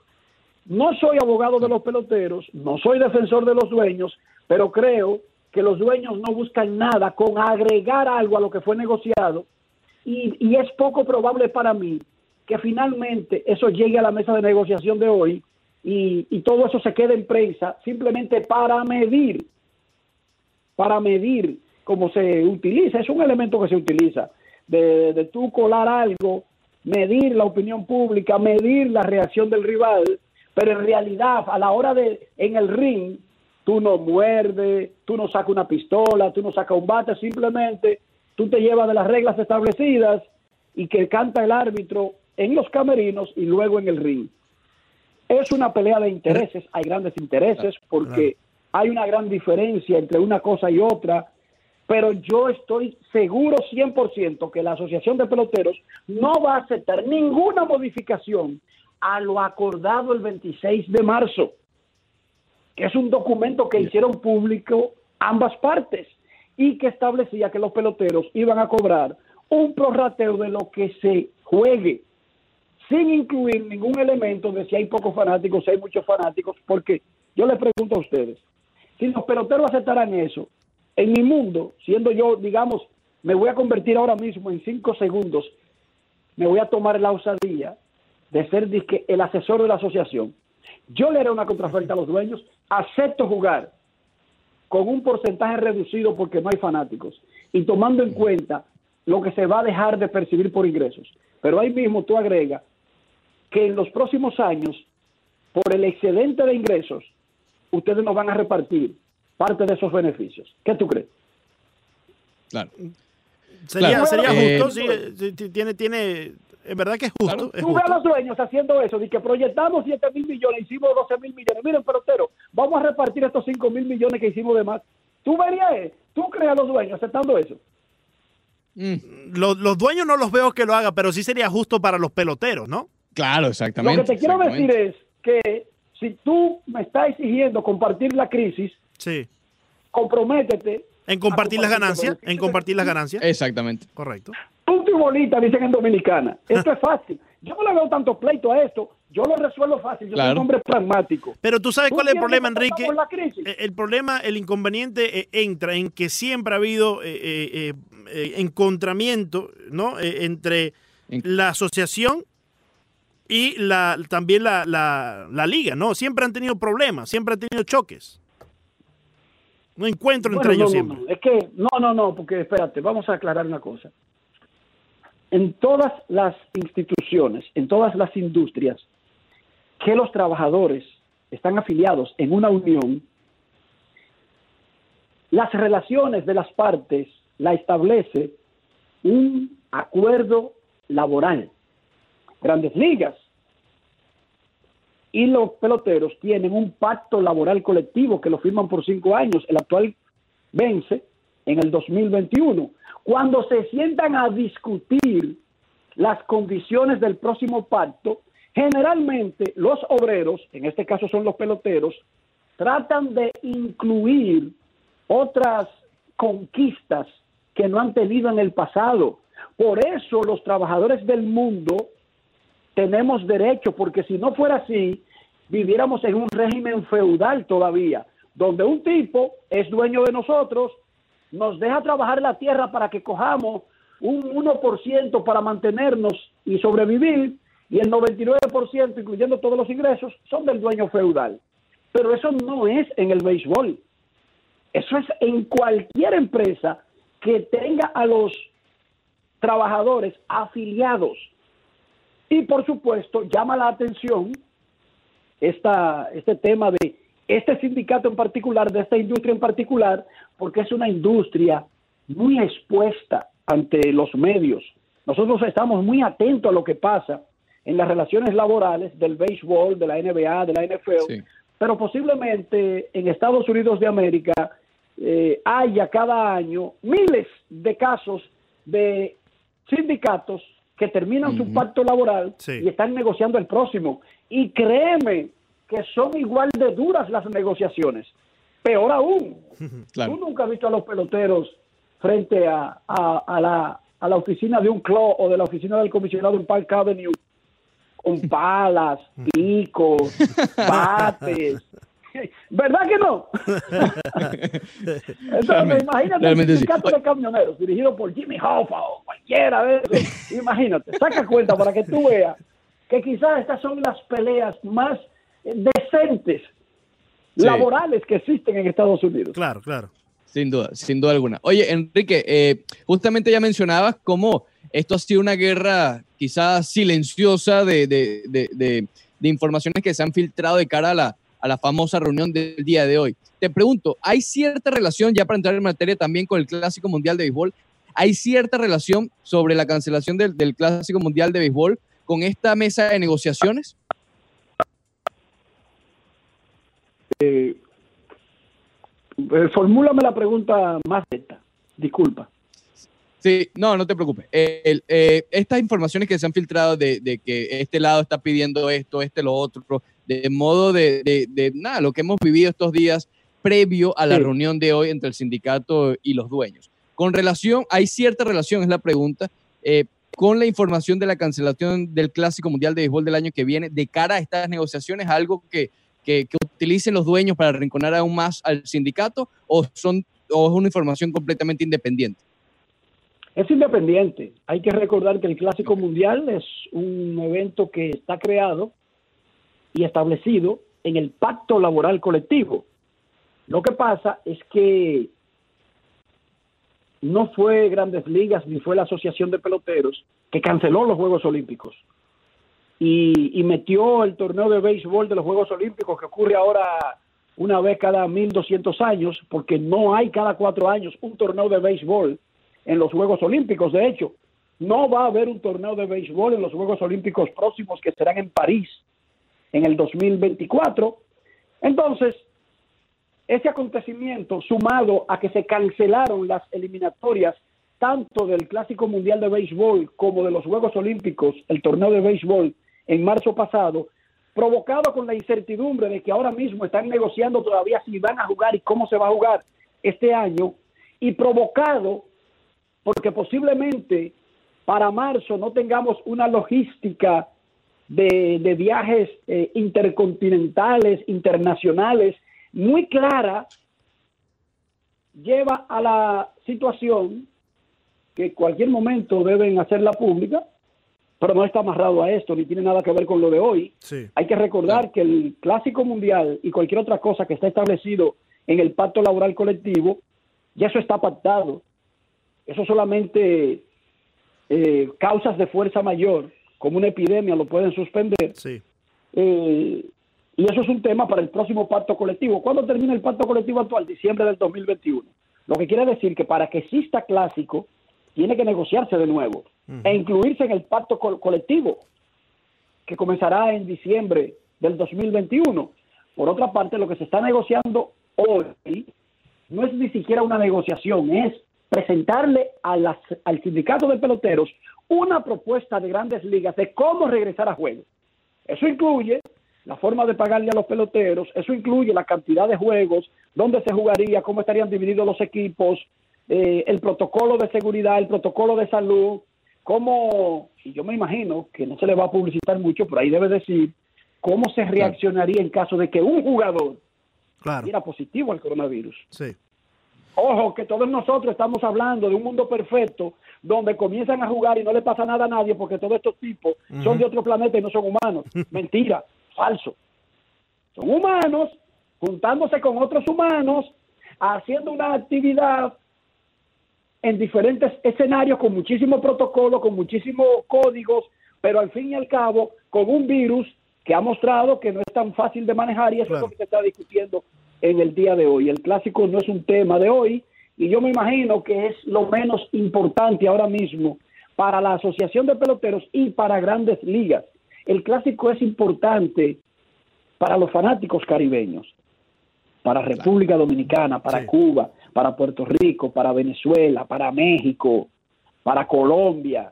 No soy abogado de los peloteros, no soy defensor de los dueños, pero creo que los dueños no buscan nada con agregar algo a lo que fue negociado y, y es poco probable para mí que finalmente eso llegue a la mesa de negociación de hoy y, y todo eso se quede en prensa simplemente para medir, para medir cómo se utiliza. Es un elemento que se utiliza de, de tú colar algo, medir la opinión pública, medir la reacción del rival, pero en realidad a la hora de en el ring tú no muerdes, tú no sacas una pistola, tú no sacas un bate, simplemente tú te llevas de las reglas establecidas y que canta el árbitro en los camerinos y luego en el ring. Es una pelea de intereses, hay grandes intereses porque hay una gran diferencia entre una cosa y otra, pero yo estoy seguro 100% que la Asociación de Peloteros no va a aceptar ninguna modificación a lo acordado el 26 de marzo, que es un documento que hicieron público ambas partes y que establecía que los peloteros iban a cobrar un prorrateo de lo que se juegue, sin incluir ningún elemento de si hay pocos fanáticos, si hay muchos fanáticos, porque yo les pregunto a ustedes, si los peloteros aceptaran eso, en mi mundo, siendo yo, digamos, me voy a convertir ahora mismo en cinco segundos, me voy a tomar la osadía de ser el asesor de la asociación. Yo le haré una contraoferta a los dueños, acepto jugar con un porcentaje reducido porque no hay fanáticos y tomando en cuenta lo que se va a dejar de percibir por ingresos. Pero ahí mismo tú agregas que en los próximos años, por el excedente de ingresos, ustedes nos van a repartir parte de esos beneficios. ¿Qué tú crees? Claro. Sería, Claro. sería Eh, justo, sí, eh, sí, tiene, tiene, es verdad que es justo. Claro. es Tú ves a justo. los dueños haciendo eso, de que proyectamos 7 mil millones, hicimos 12 mil millones. Miren, pelotero, vamos a repartir estos 5 mil millones que hicimos de más. Tú verías, eh, tú crees a los dueños aceptando eso. Mm, Los, los dueños no los veo que lo hagan, pero sí sería justo para los peloteros, ¿no? claro, Lo exactamente. que te quiero decir es que si tú me estás exigiendo compartir la crisis, Sí. comprométete. En compartir las ganancias, en compartir las ganancias. Exactamente. Correcto. Punto y bolita, dicen en Dominicana. [laughs] Esto es fácil. Yo no le veo tanto pleito a esto. Yo lo resuelvo fácil. Yo soy un hombre pragmático. Pero tú sabes ¿Tú cuál es el problema, que Enrique. Eh, El problema, el inconveniente eh, entra en que siempre ha habido eh, eh, eh, eh, encontramiento ¿no? Eh, entre En- la asociación y la, también la, la- la liga, ¿no? Siempre han tenido problemas, siempre han tenido choques. No encuentro Bueno, entre ellos no, siempre. no, Es que, no, no, no, porque espérate, vamos a aclarar una cosa. En todas las instituciones, en todas las industrias, que los trabajadores están afiliados en una unión, las relaciones de las partes la establece un acuerdo laboral. Grandes ligas y los peloteros tienen un pacto laboral colectivo que lo firman por cinco años. El actual vence en el 2021. Cuando se sientan a discutir las condiciones del próximo pacto, generalmente los obreros, en este caso son los peloteros, tratan de incluir otras conquistas que no han tenido en el pasado. Por eso los trabajadores del mundo tenemos derecho, porque si no fuera así, viviéramos en un régimen feudal todavía, donde un tipo es dueño de nosotros, nos deja trabajar la tierra para que cojamos un 1% para mantenernos y sobrevivir, y el 99%, incluyendo todos los ingresos, son del dueño feudal. Pero eso no es en el béisbol. Eso es en cualquier empresa que tenga a los trabajadores afiliados. Y por supuesto, llama la atención esta, este tema de este sindicato en particular, de esta industria en particular, porque es una industria muy expuesta ante los medios. Nosotros estamos muy atentos a lo que pasa en las relaciones laborales del béisbol, de la NBA, de la NFL, Sí. pero posiblemente en Estados Unidos de América eh, haya cada año miles de casos de sindicatos que terminan su pacto laboral Sí. y están negociando el próximo. Y créeme que son igual de duras las negociaciones. Peor aún, [laughs] Claro. tú nunca has visto a los peloteros frente a, a- a la, a la oficina de un club o de la oficina del comisionado en Park Avenue con [laughs] palas, picos, [laughs] bates. ¿Verdad que no? [laughs] Entonces, Realmente, imagínate realmente un sí. sindicato de camioneros dirigido por Jimmy Hoffa o cualquiera de esos. Imagínate, saca cuenta para que tú veas que quizás estas son las peleas más decentes Sí. laborales que existen en Estados Unidos. Claro, claro. Sin duda, sin duda alguna. Oye, Enrique, eh, justamente ya mencionabas cómo esto ha sido una guerra quizás silenciosa de, de- de- de- de informaciones que se han filtrado de cara a la, a la famosa reunión del día de hoy. Te pregunto, ¿hay cierta relación, ya para entrar en materia también con el Clásico Mundial de Béisbol, ¿hay cierta relación sobre la cancelación del, del Clásico Mundial de Béisbol con esta mesa de negociaciones? Eh, eh, formúlame la pregunta más directa. Disculpa. Sí, no, no te preocupes. Eh, el- eh, estas informaciones que se han filtrado de, de que este lado está pidiendo esto, este lo otro, de modo de, de- de nada, lo que hemos vivido estos días previo a la Sí. reunión de hoy entre el sindicato y los dueños. Con relación, hay cierta relación, es la pregunta, eh, con la información de la cancelación del Clásico Mundial de Béisbol del año que viene, de cara a estas negociaciones, algo que, que- que utilicen los dueños para arrinconar aún más al sindicato o, son, o es una información completamente independiente. Es independiente. Hay que recordar que el Clásico Mundial es un evento que está creado y establecido en el pacto laboral colectivo. Lo que pasa es que no fue Grandes Ligas ni fue la Asociación de Peloteros que canceló los Juegos Olímpicos y, y metió el torneo de béisbol de los Juegos Olímpicos que ocurre ahora una vez cada 1200 años, porque no hay cada cuatro años un torneo de béisbol en los Juegos Olímpicos. De hecho, no va a haber un torneo de béisbol en los Juegos Olímpicos próximos que serán en París en el 2024. Entonces, ese acontecimiento, sumado a que se cancelaron las eliminatorias tanto del Clásico Mundial de Béisbol como de los Juegos Olímpicos, el torneo de béisbol en marzo pasado, provocado con la incertidumbre de que ahora mismo están negociando todavía si van a jugar y cómo se va a jugar este año, y provocado porque posiblemente para marzo no tengamos una logística de, de viajes eh, intercontinentales, internacionales, muy clara, lleva a la situación que cualquier momento deben hacerla pública, pero no está amarrado a esto, ni tiene nada que ver con lo de hoy. Sí. Hay que recordar que el clásico mundial y cualquier otra cosa que está establecido en el pacto laboral colectivo, ya eso está pactado. Eso solamente eh, causas de fuerza mayor, como una epidemia, lo pueden suspender. Sí. Eh, y eso es un tema para el próximo pacto colectivo. ¿Cuándo termina el pacto colectivo actual? Diciembre del 2021. Lo que quiere decir que para que exista clásico, tiene que negociarse de nuevo e incluirse en el pacto col- colectivo, que comenzará en diciembre del 2021. Por otra parte, lo que se está negociando hoy no es ni siquiera una negociación, es presentarle a las- al sindicato de peloteros una propuesta de grandes ligas de cómo regresar a juego. Eso incluye la forma de pagarle a los peloteros, eso incluye la cantidad de juegos, dónde se jugaría, cómo estarían divididos los equipos, eh, el protocolo de seguridad, el protocolo de salud, cómo, y yo me imagino que no se le va a publicitar mucho, pero ahí debe decir cómo se reaccionaría en caso de que un jugador Claro. diera positivo al coronavirus. Sí. Ojo, que todos nosotros estamos hablando de un mundo perfecto donde comienzan a jugar y no le pasa nada a nadie porque todos estos tipos son de otro planeta y no son humanos. [laughs] Mentira, falso. Son humanos juntándose con otros humanos, haciendo una actividad en diferentes escenarios con muchísimo protocolo, con muchísimos códigos, pero al fin y al cabo con un virus que ha mostrado que no es tan fácil de manejar y eso Claro. es lo que se está discutiendo en el día de hoy. El clásico no es un tema de hoy y yo me imagino que es lo menos importante ahora mismo para la Asociación de Peloteros y para grandes ligas. El clásico es importante para los fanáticos caribeños, para República Dominicana, para Sí. Cuba, para Puerto Rico, para Venezuela, para México, para Colombia.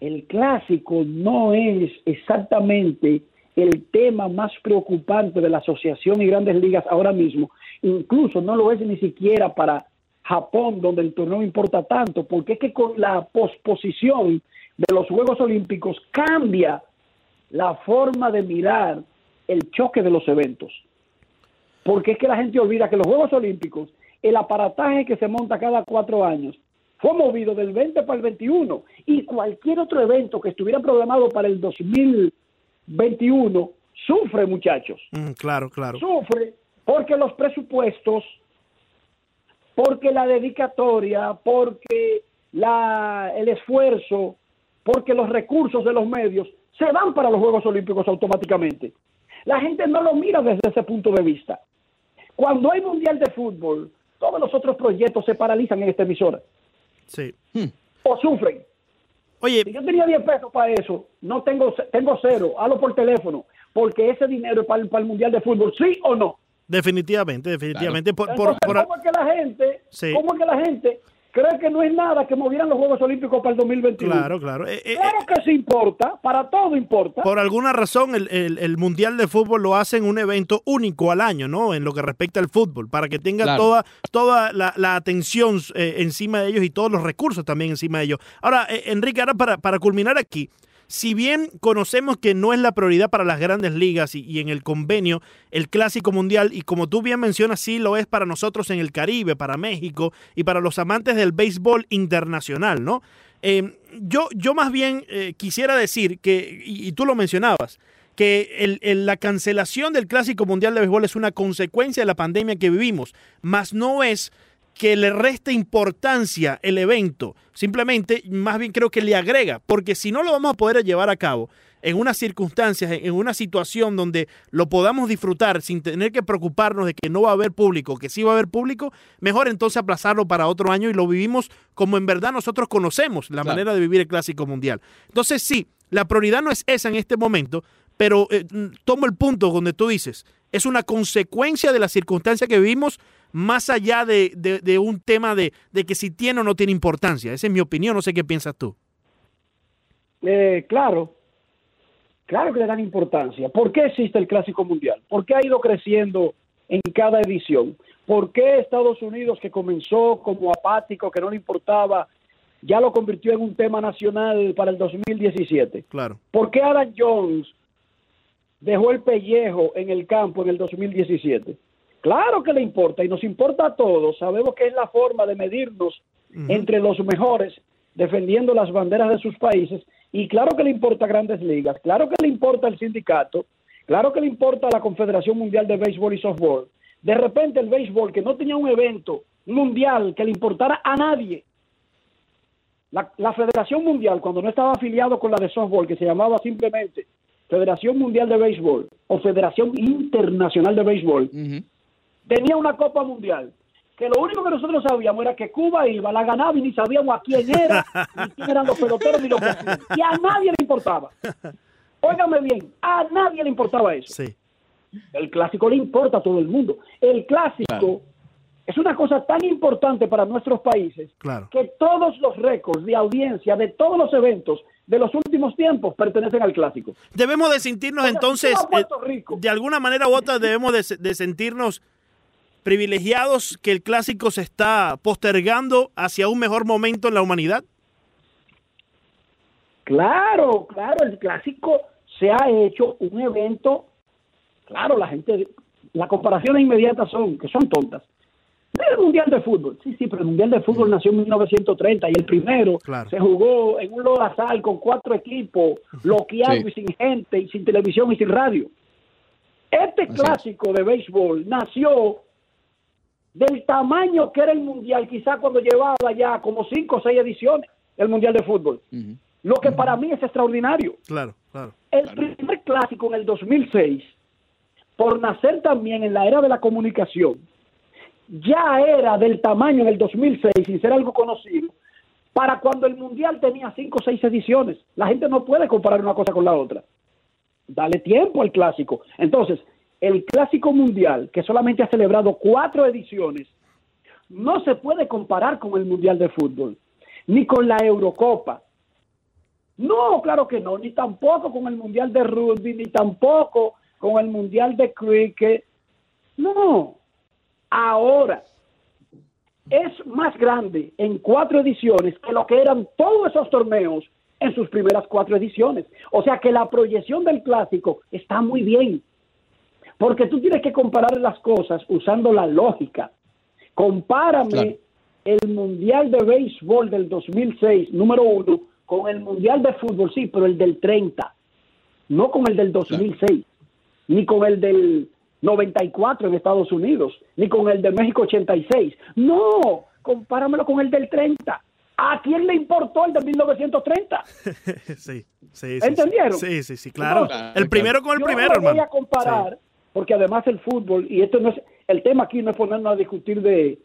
El clásico no es exactamente el tema más preocupante de la asociación y grandes ligas ahora mismo. Incluso no lo es ni siquiera para Japón, donde el torneo importa tanto, porque es que con la posposición de los Juegos Olímpicos cambia la forma de mirar el choque de los eventos. Porque es que la gente olvida que los Juegos Olímpicos, el aparataje que se monta cada cuatro años, fue movido del 20 para el 21 y cualquier otro evento que estuviera programado para el 2021 sufre, muchachos Mm, claro, claro. sufre porque los presupuestos, porque la dedicatoria, porque la, el esfuerzo, porque los recursos de los medios se van para los Juegos Olímpicos automáticamente. La gente no lo mira desde ese punto de vista. Cuando hay Mundial de Fútbol, todos los otros proyectos se paralizan en esta emisora Sí. o sufren. Oye, Si yo tenía 10 pesos para eso, no tengo tengo cero, hazlo por teléfono, porque ese dinero es para, el- para el Mundial de Fútbol, ¿sí o no? definitivamente, definitivamente. Por, por- Entonces, por- ¿cómo es que la gente, Sí. cómo es que la gente cree que no es nada que movieran los Juegos Olímpicos para el 2021? claro, claro. Eh, eh, Claro que sí importa, para todo importa. por alguna razón el, el- el Mundial de Fútbol lo hacen un evento único al año, ¿no? En lo que respecta al fútbol, para que tenga Claro. toda, toda la, la atención eh, encima de ellos y todos los recursos también encima de ellos. Ahora, eh, Enrique, ahora para, para culminar aquí, si bien conocemos que no es la prioridad para las grandes ligas y, en el convenio el Clásico Mundial, y como tú bien mencionas, sí lo es para nosotros en el Caribe, para México y para los amantes del béisbol internacional, ¿no? Eh, yo, yo más bien eh, quisiera decir que, y, tú lo mencionabas, que la cancelación del Clásico Mundial de Béisbol es una consecuencia de la pandemia que vivimos, más no es que le reste importancia el evento, simplemente más bien creo que le agrega, porque si no lo vamos a poder llevar a cabo en unas circunstancias, en una situación donde lo podamos disfrutar sin tener que preocuparnos de que no va a haber público, que sí va a haber público, mejor entonces aplazarlo para otro año y lo vivimos como en verdad nosotros conocemos la Claro. manera de vivir el Clásico Mundial. Entonces sí, la prioridad no es esa en este momento, pero eh, tomo el punto donde tú dices, es una consecuencia de la circunstancia que vivimos más allá de, de- de un tema de, de que si tiene o no tiene importancia. Esa es mi opinión, no sé qué piensas tú. Eh, claro, claro que le dan importancia. ¿Por qué existe el Clásico Mundial? ¿Por qué ha ido creciendo en cada edición? ¿Por qué Estados Unidos, que comenzó como apático, que no le importaba ya lo convirtió en un tema nacional para el 2017. Claro. ¿Por qué Adam Jones dejó el pellejo en el campo en el 2017? Claro que le importa y nos importa a todos. Sabemos que es la forma de medirnos entre los mejores defendiendo las banderas de sus países y claro que le importa a grandes ligas, claro que le importa el sindicato, claro que le importa a la Confederación Mundial de Béisbol y Softball. De repente el béisbol que no tenía un evento mundial que le importara a nadie. La, la Federación Mundial, cuando no estaba afiliado con la de softball, que se llamaba simplemente Federación Mundial de Béisbol o Federación Internacional de Béisbol. Tenía una Copa Mundial. Que lo único que nosotros sabíamos era que Cuba iba, la ganaba y ni sabíamos a quién era, [laughs] ni quién eran los peloteros, ni los que hacían. Y a nadie le importaba. Óigame bien, a nadie le importaba eso. Sí. El clásico le importa a todo el mundo. El clásico Claro. es una cosa tan importante para nuestros países Claro. que todos los récords de audiencia de todos los eventos de los últimos tiempos pertenecen al clásico. Debemos de sentirnos Oiga, entonces, eh, de alguna manera u otra debemos de sentirnos privilegiados que el clásico se está postergando hacia un mejor momento en la humanidad. Claro, claro, el clásico se ha hecho un evento. Claro, la gente, las comparaciones inmediatas son que son tontas. El Mundial de Fútbol, sí, sí, pero el Mundial de Fútbol nació en 1930 y el primero Claro. se jugó en un lodazal con cuatro equipos, bloqueado Sí. y sin gente, y sin televisión y sin radio. Este Así es. clásico de béisbol nació del tamaño que era el Mundial, quizá cuando llevaba ya como cinco o seis ediciones el Mundial de Fútbol. Lo que para mí es extraordinario. Claro, claro. El primer clásico en el 2006, por nacer también en la era de la comunicación, ya era del tamaño en el 2006, sin ser algo conocido, para cuando el Mundial tenía cinco o seis ediciones. La gente no puede comparar una cosa con la otra. Dale tiempo al clásico. Entonces, el clásico mundial, que solamente ha celebrado cuatro ediciones, no se puede comparar con el Mundial de Fútbol, ni con la Eurocopa, no, claro que no, ni tampoco con el Mundial de Rugby, ni tampoco con el Mundial de Cricket. No, ahora es más grande en cuatro ediciones que lo que eran todos esos torneos en sus primeras cuatro ediciones. O sea que la proyección del clásico está muy bien, porque tú tienes que comparar las cosas usando la lógica. Compárame Claro. el Mundial de Béisbol del 2006, número uno, con el Mundial de Fútbol, sí, pero el del 30, no con el del 2006, ni con el del 94 en Estados Unidos, ni con el de México 86. No, compáramelo con el del 30. ¿A quién le importó el de 1930? [laughs] sí, sí, sí. ¿Entendieron? Sí, sí, sí, claro. Entonces, el primero con el Yo primero, no voy hermano. a comparar, porque además el fútbol, y esto no es, el tema aquí no es ponernos a discutir de,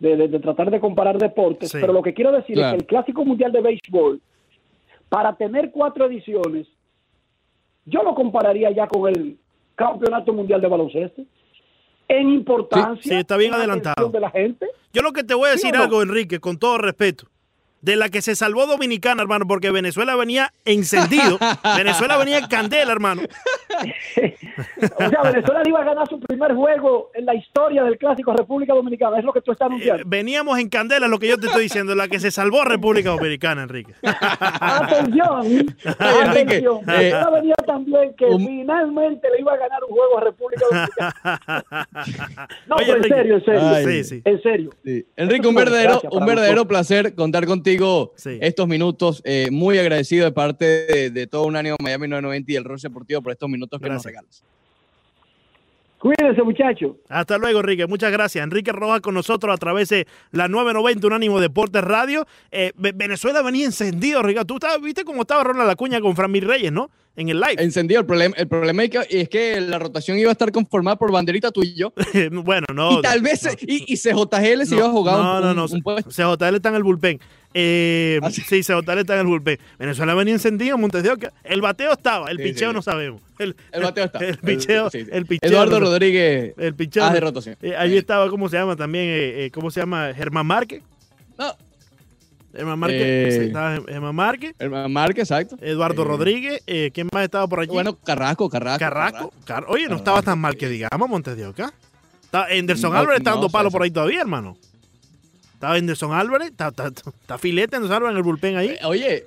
de, de- de tratar de comparar deportes, Sí. pero lo que quiero decir Claro. es que el Clásico Mundial de Béisbol, para tener cuatro ediciones, yo lo compararía ya con el Campeonato Mundial de Baloncesto. En importancia, Sí, sí, está bien en adelantado. de la gente. Yo lo que te voy a ¿Sí decir no? algo, Enrique, con todo respeto. De la que se salvó Dominicana, hermano, porque Venezuela venía encendido. [laughs] Venezuela venía en candela, hermano. [laughs] O sea, Venezuela iba a ganar su primer juego en la historia del Clásico República Dominicana, es lo que tú estás Eh, anunciando. veníamos en candela, lo que yo te estoy diciendo, la que se salvó República Dominicana, Enrique. [laughs] Atención, Enrique, atención. eh, Venezuela venía también que finalmente le iba a ganar un juego a República Dominicana. No, Oye, pero en Enrique. serio, en serio. Ay. Sí, sí. En serio. Sí. Enrique, un verdadero, un verdadero placer contar contigo Sí. estos minutos. eh, muy agradecido de parte de, de todo un ánimo Miami 990 y el Rol Deportivo por estos minutos que nos Gracias. regalas. Cuídense, muchachos. Hasta luego, Enrique. Muchas gracias. Enrique Rojas con nosotros a través de la 990 Unánimo Deportes Radio. Eh, Ve- Venezuela venía encendido, Ricardo. Tú estabas- viste cómo estaba Ronald Acuña con Framil Reyes, ¿no? En el live. Encendido. El problema, el problema es, que, es que la rotación iba a estar conformada por banderita tú y yo. [laughs] bueno, no. y tal vez, no. y, y CJGL se iba a jugar no, un, no, un- no. un puesto. CJL está en el bullpen. Eh, Ah, sí. sí, CJL está en el bullpen. Venezuela venía encendido, Montes de Oca. El bateo estaba, el Sí, picheo sí. no sabemos. El, El bateo está. [laughs] El picheo, el. Eduardo no- Rodríguez. El picheo. haz no- de rotación. Eh, allí estaba, ¿cómo se llama también? Eh, eh, ¿Cómo se llama? Germán Márquez. No, Germán Márquez. Eh. estaba Germán Márquez. el Marque, exacto. Eduardo Rodríguez. ¿Quién más estaba por allí? Bueno, Carrasco, Carrasco. Carrasco. Car- Oye, no Carrasco. estaba tan mal que digamos, Montes de Oca. Anderson No, Álvarez está no, dando palo sí, por ahí todavía, hermano. Está Anderson Álvarez, está, está, está filete Anderson Álvarez en el bullpen ahí. Eh, Oye,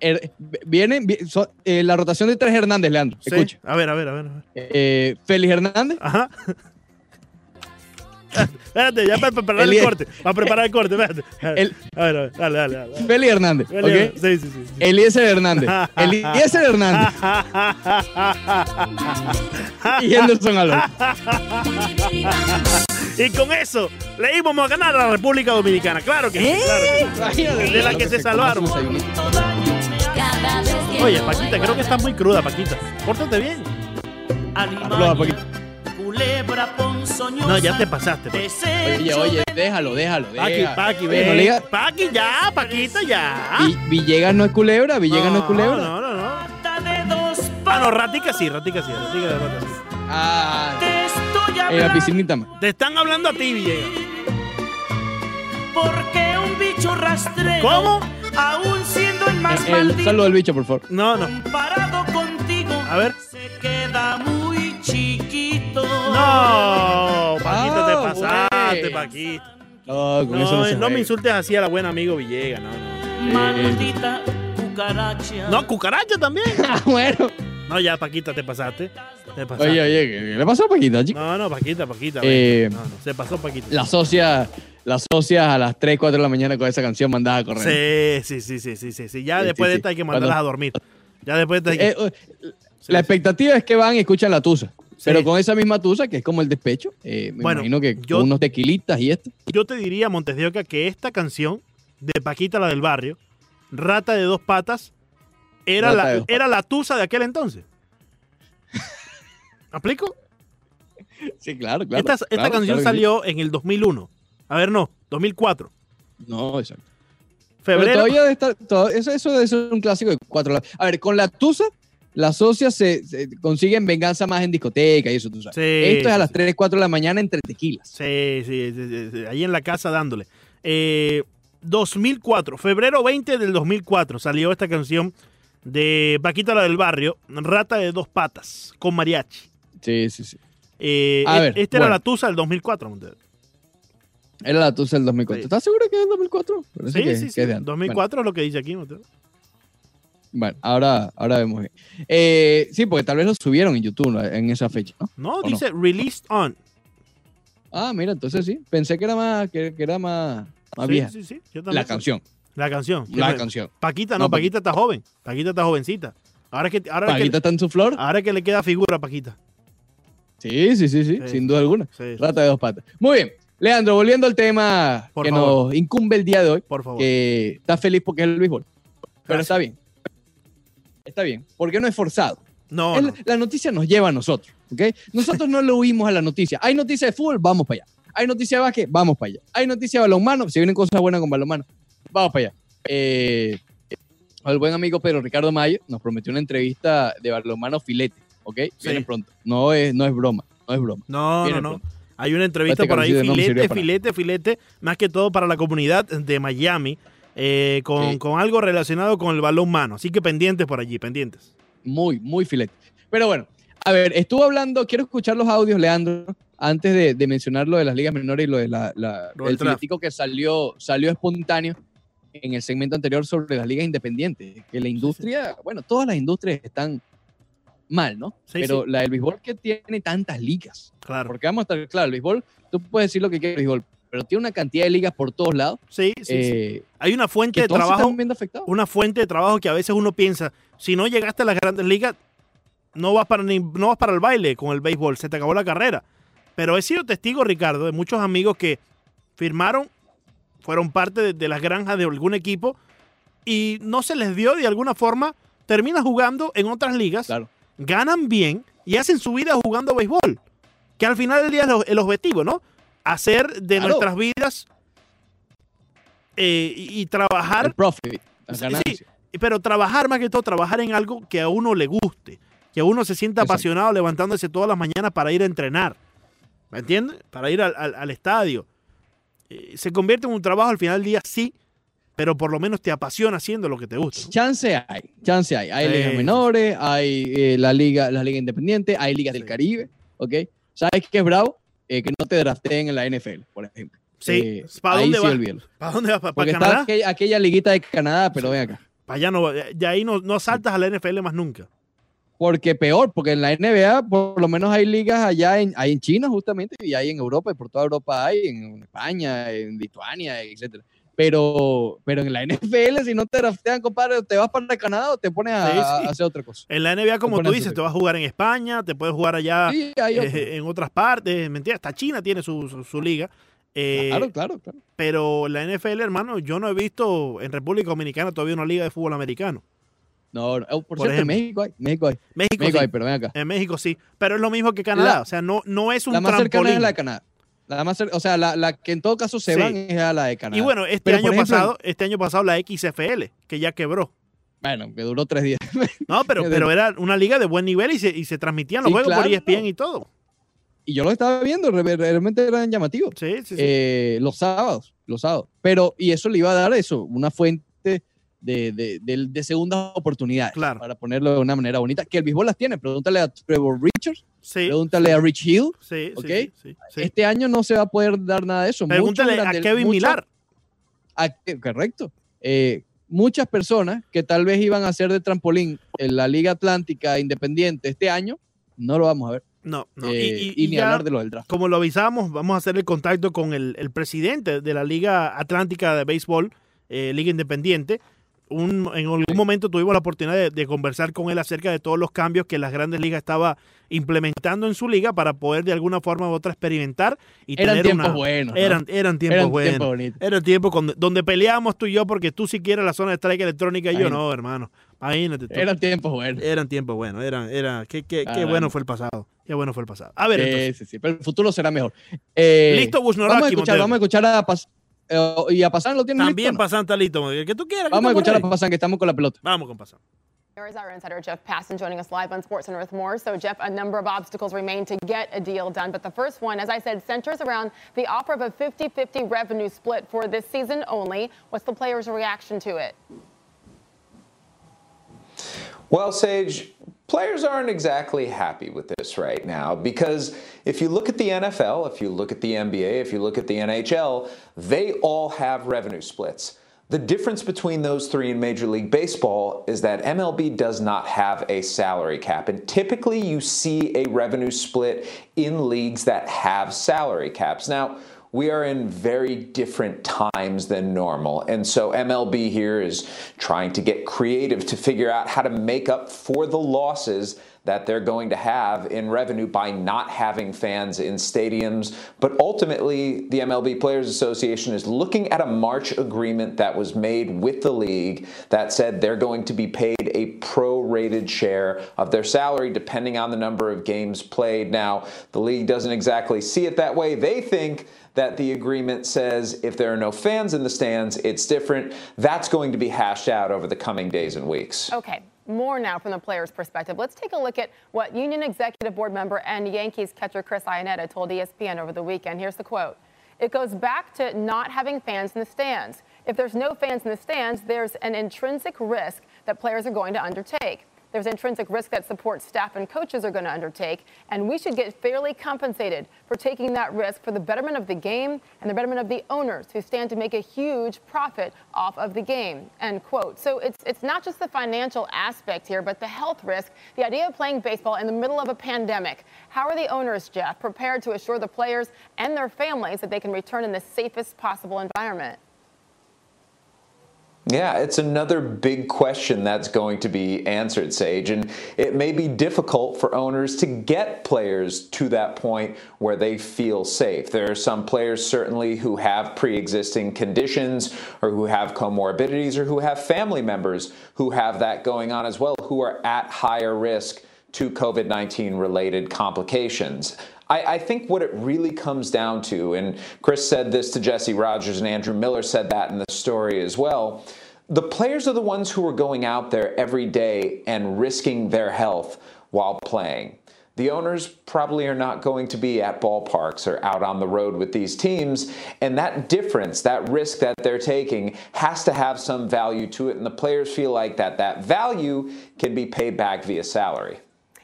er- vienen vi- so- eh, la rotación de tres Hernández, Leandro. Sí. Escucha. A ver, a ver, a ver. a ver. Eh, Félix Hernández, Ajá. Espérate, ya para preparar el corte. Para preparar el corte, espérate. El- A ver, a ver, dale, dale, dale. Félix Hernández. ¿ok? Sí, sí, sí. sí. Eliezer Hernández, [laughs] Eliezer Hernández [laughs] y Henderson Álvarez. [laughs] y con eso le íbamos a ganar a la República Dominicana. Claro que sí, claro que sí. De la que se salvaron. Oye, Paquita, creo que estás muy cruda, Paquita. Pórtate bien. Saludos a Paquito. Culebra ponzoñosa. No, ya te pasaste. Oye, oye, déjalo, déjalo. Paqui. Paqui, Oye, no Paqui, ya, Paquita, ya. Vi- Villegas no es culebra, Villegas no, es culebra. No, no, no. Ah, no, Ratica sí, Ratica sí, Ratica de rata sí. Ah, en la piscinita. Te están hablando a ti, Villegas. porque un bicho rastrero. ¿Cómo? Aún siendo el más El, el maldito. saludo del bicho, por favor. No, no. Comparado contigo. A ver. Se queda muy chiquito. No, Paquita, te Ah, pasaste, güey. Paquita. No, con eso No, no, se no me insultes así a la buena amigo Villegas, no, no. Maldita cucaracha. No, cucaracha también. [laughs] Ah, bueno. No, ya, Paquita, te pasaste. Te pasaste. Oye, oye, ¿qué le pasó a Paquita, chico? No, no, Paquita, Paquita. Eh, ven. no, no, se pasó Paquita. La socia, la socia a las 3, 4 de la mañana con esa canción mandada a correr. Sí, sí, sí, sí, sí, sí. Ya Sí, después sí, de esta hay que Cuando- mandarlas a dormir. Ya después de esta hay que... Eh, eh, la expectativa es que van y escuchan la tusa. Pero con esa misma tusa, que es como el despecho, eh, me Bueno, imagino que yo- con unos tequilitas y esto. Yo te diría, Montes de Oca, que esta canción de Paquita, la del barrio, Rata de dos patas, era, la, era la tusa de aquel entonces. ¿Me explico? Sí, claro, claro. esta esta claro, canción claro que sí. salió en el 2001. A ver, no, 2004. No, exacto. Pero Febrero. todavía estar, todo- eso, ser un clásico de cuatro. A ver, con la tusa, las socias se, se consiguen venganza más en discoteca y eso, tú sabes. Sí, Esto es a las sí. 3, 4 de la mañana entre tequilas. Sí, sí, sí, sí, sí, ahí en la casa dándole. Eh, 2004, febrero 20 del 2004 salió esta canción de Paquita la del barrio, Rata de dos patas, con mariachi. Sí, sí, sí. Eh, A e- ver, esta era la tusa del 2004. Montes. Era la tusa del 2004. Sí. ¿Estás seguro que es el 2004? Parece Sí, que- sí, que sí. es de antes. 2004 es lo que dice aquí. Montes. Bueno, ahora, ahora vemos bien. Eh, sí, porque tal vez lo subieron en YouTube en esa fecha, ¿no? No, ¿O dice released on. Ah, mira, entonces sí. Pensé que era más, que, que era más, más Sí, vieja. sí, sí, yo también. La canción. La canción. La canción. Paquita, no, No, Paquita está joven. Paquita está jovencita. Ahora que, ahora Paquita que, está en su flor. ahora que le queda figura a Paquita. Sí, sí, sí, sí, Sí. sin duda alguna. Sí. Rata de dos patas. Muy bien. Leandro, volviendo al tema Por que favor. nos incumbe el día de hoy, Por favor. que está feliz porque es el béisbol. Pero está bien. Está bien, porque no es forzado. No, no. La noticia nos lleva a nosotros, ¿ok? Nosotros no lo huimos a la noticia. Hay noticia de fútbol, vamos para allá. Hay noticia de básquet, vamos para allá. Hay noticia de balonmano, si vienen cosas buenas con balonmano, vamos para allá. Eh, el buen amigo Pedro Ricardo Mayo nos prometió una entrevista de balonmano filete, ¿ok? Viene Sí. pronto. No es, no es broma, no es broma. No, no, Viene no. pronto. Hay una entrevista Este por ahí, filete, filete, filete, más que todo para la comunidad de Miami, eh, con, Sí. con algo relacionado con el balón mano. Así que pendientes por allí, pendientes. Muy, muy filete. Pero bueno, a ver, estuvo hablando, quiero escuchar los audios, Leandro, antes de, de mencionar lo de las ligas menores y lo de la, la- el que salió, salió espontáneo en el segmento anterior sobre las ligas independientes. Que la industria, bueno, todas las industrias están mal, ¿no? Sí, Pero la del béisbol que tiene tantas ligas. Claro. Porque vamos a estar claro, el béisbol, tú puedes decir lo que quieras del béisbol, pero tiene una cantidad de ligas por todos lados Sí, sí, sí. eh, Hay una fuente de trabajo, una fuente de trabajo que a veces uno piensa, si no llegaste a las grandes ligas, no vas para ni- no vas para el baile con el béisbol, se te acabó la carrera. Pero he sido testigo, Ricardo, de muchos amigos que firmaron, fueron parte de, de las granjas de algún equipo y no se les dio de alguna forma, terminan jugando en otras ligas, Claro. ganan bien y hacen su vida jugando béisbol. Que al final del día es lo- el objetivo, ¿no? Hacer de Claro. nuestras vidas eh, y, y trabajar El profit, Sí, pero trabajar más que todo, trabajar en algo que a uno le guste, que a uno se sienta Exacto. apasionado levantándose todas las mañanas para ir a entrenar, ¿me entiendes? Para ir al, al- al estadio. Eh, se convierte en un trabajo al final del día, sí, pero por lo menos te apasiona haciendo lo que te gusta. Chance hay, chance hay. Hay Sí, ligas sí, menores, hay eh, la liga, la liga independiente, hay ligas del Sí. Caribe, ¿ok? ¿Sabes qué es bravo? Eh, que no te drafteen en la NFL, por ejemplo. Sí. Eh, ¿Para dónde sí. ¿Para dónde va? ¿Para, Porque está Canadá? aquella, aquella liguita de Canadá, pero ven acá. Para allá no va. De ahí no, no saltas a la NFL más nunca. Porque peor, porque en la NBA por lo menos hay ligas allá en, hay en China justamente y hay en Europa y por toda Europa hay, en España, en Lituania, etcétera. Pero, pero en la NFL si no te draftean, compadre, te vas para Canadá o te pones a, Sí, sí. a hacer otra cosa. En la NBA, como tú dices, te vas a jugar en España, te puedes jugar allá Sí, eh, en otras partes. Mentira, hasta China tiene su, su- su liga. Eh, claro, claro, claro. Pero la NFL, hermano, yo no he visto en República Dominicana todavía una liga de fútbol americano. No, no, oh, por, Por cierto, en ejemplo. México hay, México hay, México, México sí. hay, pero ven acá. En México sí. Pero es lo mismo que Canadá. La- o sea, no, no es un La más cercana es la de Canadá. La más o sea, la, la que en todo caso se Sí. van es a la de Canadá. y bueno, este Pero, año ejemplo, pasado, este año pasado la XFL, que ya quebró. Bueno, que duró tres días. [laughs] No, pero, pero era una liga de buen nivel y se, y se transmitían los Sí, juegos por. ESPN y todo. y yo lo estaba viendo, re- realmente eran llamativos. Sí, sí, sí. eh, los sábados, los sábados. Pero, y eso le iba a dar eso, una fuente de, de, de- de segundas oportunidades, Claro. para ponerlo de una manera bonita, que el béisbol las tiene. Pregúntale a Trevor Richards, sí, pregúntale a Rich Hill. sí, sí, ¿ok? sí. Este año no se va a poder dar nada de eso. Pregúntale a Kevin a- eh, correcto. Eh, muchas personas que tal vez iban a hacer de trampolín en la Liga Atlántica Independiente este año, no lo vamos a ver. No, no. Eh, y, y- y y ni ya, hablar de lo del draft. como lo avisábamos, vamos a hacer el contacto con el, el presidente de la Liga Atlántica de Béisbol, eh, Liga Independiente. Un- en algún momento tuvimos la oportunidad de, de conversar con él acerca de todos los cambios que las grandes ligas estaba implementando en su liga para poder de alguna forma u otra experimentar y Eran tener tiempos una- buenos. ¿no? Eran, eran tiempos Eran buenos. tiempos bonitos. Era el tiempo con- donde peleábamos tú y yo porque tú si quieres la zona de strike electrónica y yo no, hermano. Imagínate tú. Eran tiempos buenos. Eran tiempos buenos. Eran, era, qué, qué, qué Caramba. bueno fue el pasado. Qué bueno fue el pasado. A ver, entonces. Sí, sí, sí, pero el futuro será mejor. Eh, Listo, Busnoraki, Vamos a escuchar, Montero. vamos a escuchar a Pas- Eh, y a Pasan lo tienen También listo, ¿no? pasan talito. El que tú quieras. que Vamos a estamos escuchar a ready. Pasan que estamos con la pelota. Vamos con Pasan. There is our insider Jeff Passan joining us live on Sports Center with more. So, Jeff, a number of obstacles remain to get a deal done. But the first one, as I said, centers around the offer of a 50 50 revenue split for this season only. What's the players' reaction to it? Well, Sage, players aren't exactly happy with this right now because if you look at the NFL, if you look at the NBA, if you look at the NHL, they all have revenue splits. The difference between those three in Major League Baseball is that MLB does not have a salary cap. And typically you see a revenue split in leagues that have salary caps. Now, we are in very different times than normal. And so MLB here is trying to get creative to figure out how to make up for the losses that they're going to have in revenue by not having fans in stadiums. But ultimately, the MLB Players Association is looking at a March agreement that was made with the league that said they're going to be paid a prorated share of their salary depending on the number of games played. Now, the league doesn't exactly see it that way. They think that the agreement says if there are no fans in the stands, it's different. That's going to be hashed out over the coming days and weeks. Okay, more now from the players' perspective. Let's take a look at what Union Executive Board member and Yankees catcher Chris Iannetta told ESPN over the weekend. Here's the quote. It goes back to not having fans in the stands. If there's no fans in the stands, there's an intrinsic risk that players are going to undertake. There's intrinsic risk that support staff and coaches are going to undertake, and we should get fairly compensated for taking that risk for the betterment of the game and the betterment of the owners who stand to make a huge profit off of the game. End quote. So it's it's not just the financial aspect here, but the health risk, the idea of playing baseball in the middle of a pandemic. How are the owners, Jeff, prepared to assure the players and their families that they can return in the safest possible environment? Yeah, it's another big question that's going to be answered, Sage. And it may be difficult for owners to get players to that point where they feel safe. There are some players, certainly, who have pre existing conditions or who have comorbidities or who have family members who have that going on as well, who are at higher risk to COVID 19 related complications. I, I think what it really comes down to, and Chris said this to Jesse Rogers and Andrew Miller said that in the story as well. The players are the ones who are going out there every day and risking their health while playing. The owners probably are not going to be at ballparks or out on the road with these teams. And that difference, that risk that they're taking, has to have some value to it. And the players feel like that that value can be paid back via salary.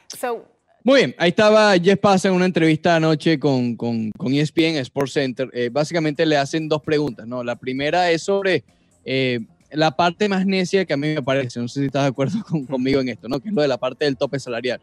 So Muy bien, ahí estaba Jeff Pasa en una entrevista anoche con, con, con ESPN Sports Center. Eh, básicamente le hacen dos preguntas, ¿no? La primera es sobre eh, la parte más necia que a mí me parece, no sé si estás de acuerdo [laughs] con- conmigo en esto, ¿no? Que es lo de la parte del tope salarial.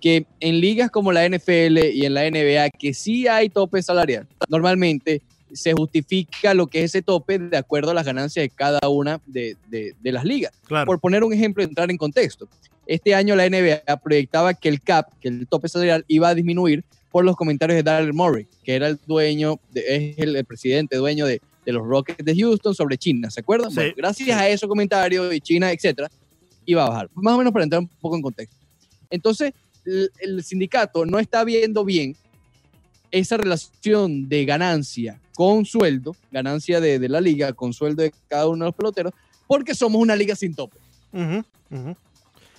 Que en ligas como la NFL y en la NBA, que sí hay tope salarial, normalmente se justifica lo que es ese tope de acuerdo a las ganancias de cada una de, de- de las ligas. Claro. Por poner un ejemplo y entrar en contexto. Este año la NBA proyectaba que el cap, que el tope salarial, iba a disminuir por los comentarios de Daryl Morey, que era el dueño, de- es el, el presidente, dueño de, de los Rockets de Houston sobre China, ¿se acuerdan? Sí, Bueno, gracias a esos comentarios y China, etcétera, iba a bajar. Más o menos para entrar un poco en contexto. Entonces, el, el sindicato no está viendo bien esa relación de ganancia con sueldo, ganancia de, de la liga con sueldo de cada uno de los peloteros, porque somos una liga sin tope. Ujú, ujú.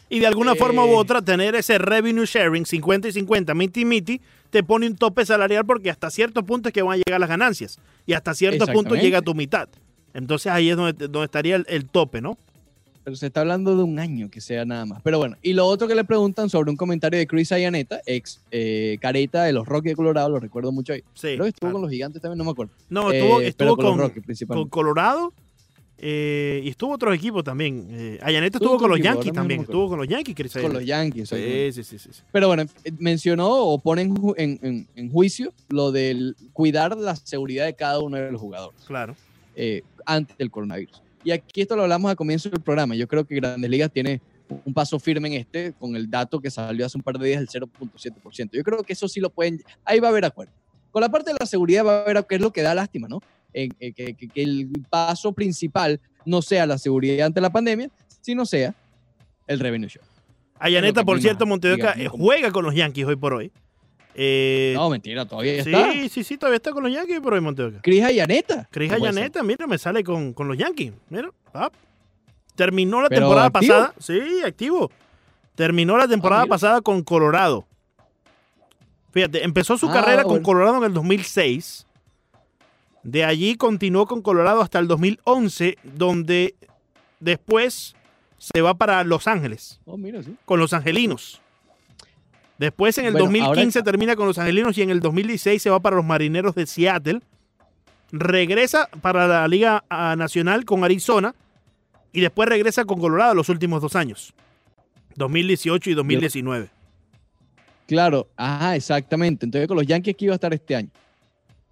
Y de alguna forma u Eh. otra, tener ese revenue sharing 50 y 50, miti miti, te pone un tope salarial porque hasta cierto punto es que van a llegar las ganancias. Y hasta cierto punto llega tu mitad. Entonces ahí es donde, donde estaría el, el tope, ¿no? Pero se está hablando de un año que sea nada más. Pero bueno, y lo otro que le preguntan sobre un comentario de Chris Ayaneta, ex eh, careta de los Rockies de Colorado, lo recuerdo mucho ahí. Sí. Creo que estuvo claro. con los gigantes también, no me acuerdo. No, estuvo, Eh, estuvo con. Colorado eh, y estuvo otros equipos también. Eh, Ayaneta Estuvo estuvo con otro los equipo, Yankees también. Estuvo con los Yankees, Chris Con los. Yankees. Sí, sí, sí, sí. Pero bueno, eh, mencionó o pone en, ju- en- en- en juicio lo del cuidar la seguridad de cada uno de los jugadores Claro. eh, antes del coronavirus. Y aquí esto lo hablamos al comienzo del programa. Yo creo que Grandes Ligas tiene un paso firme en este, con el dato que salió hace un par de días, el 0.7%. Yo creo que eso sí lo pueden, ahí va a haber acuerdo. Con la parte de la seguridad va a haber, que es lo que da lástima, ¿no? En- en que, el paso principal no sea la seguridad ante la pandemia, sino sea el revenue share. Ayaneta, por cierto, Montevideo como- juega con los Yankees hoy por hoy. Eh, No, mentira, todavía sí, está. sí, sí, todavía está con los Yankees por hoy, Montevideo. Cris Ayaneta. Cris. Ayaneta, mira, me sale con, con los Yankees. Mira, ah. terminó la Pero temporada activo. pasada. Sí, activo. Terminó la temporada Ah, pasada con Colorado. Fíjate, empezó su Ah, carrera con. Colorado en el 2006. De allí continuó con Colorado hasta el 2011, donde después se va para Los Ángeles, Oh, mira, sí. con los Angelinos. Después en el Bueno, 2015 ahora- termina con los Angelinos y en el 2016 se va para los Marineros de Seattle. Regresa para la Liga ah, Nacional con Arizona y después regresa con Colorado los últimos dos años, 2018 y 2019. Claro, ajá, exactamente. Entonces con los Yankees que iba a estar este año.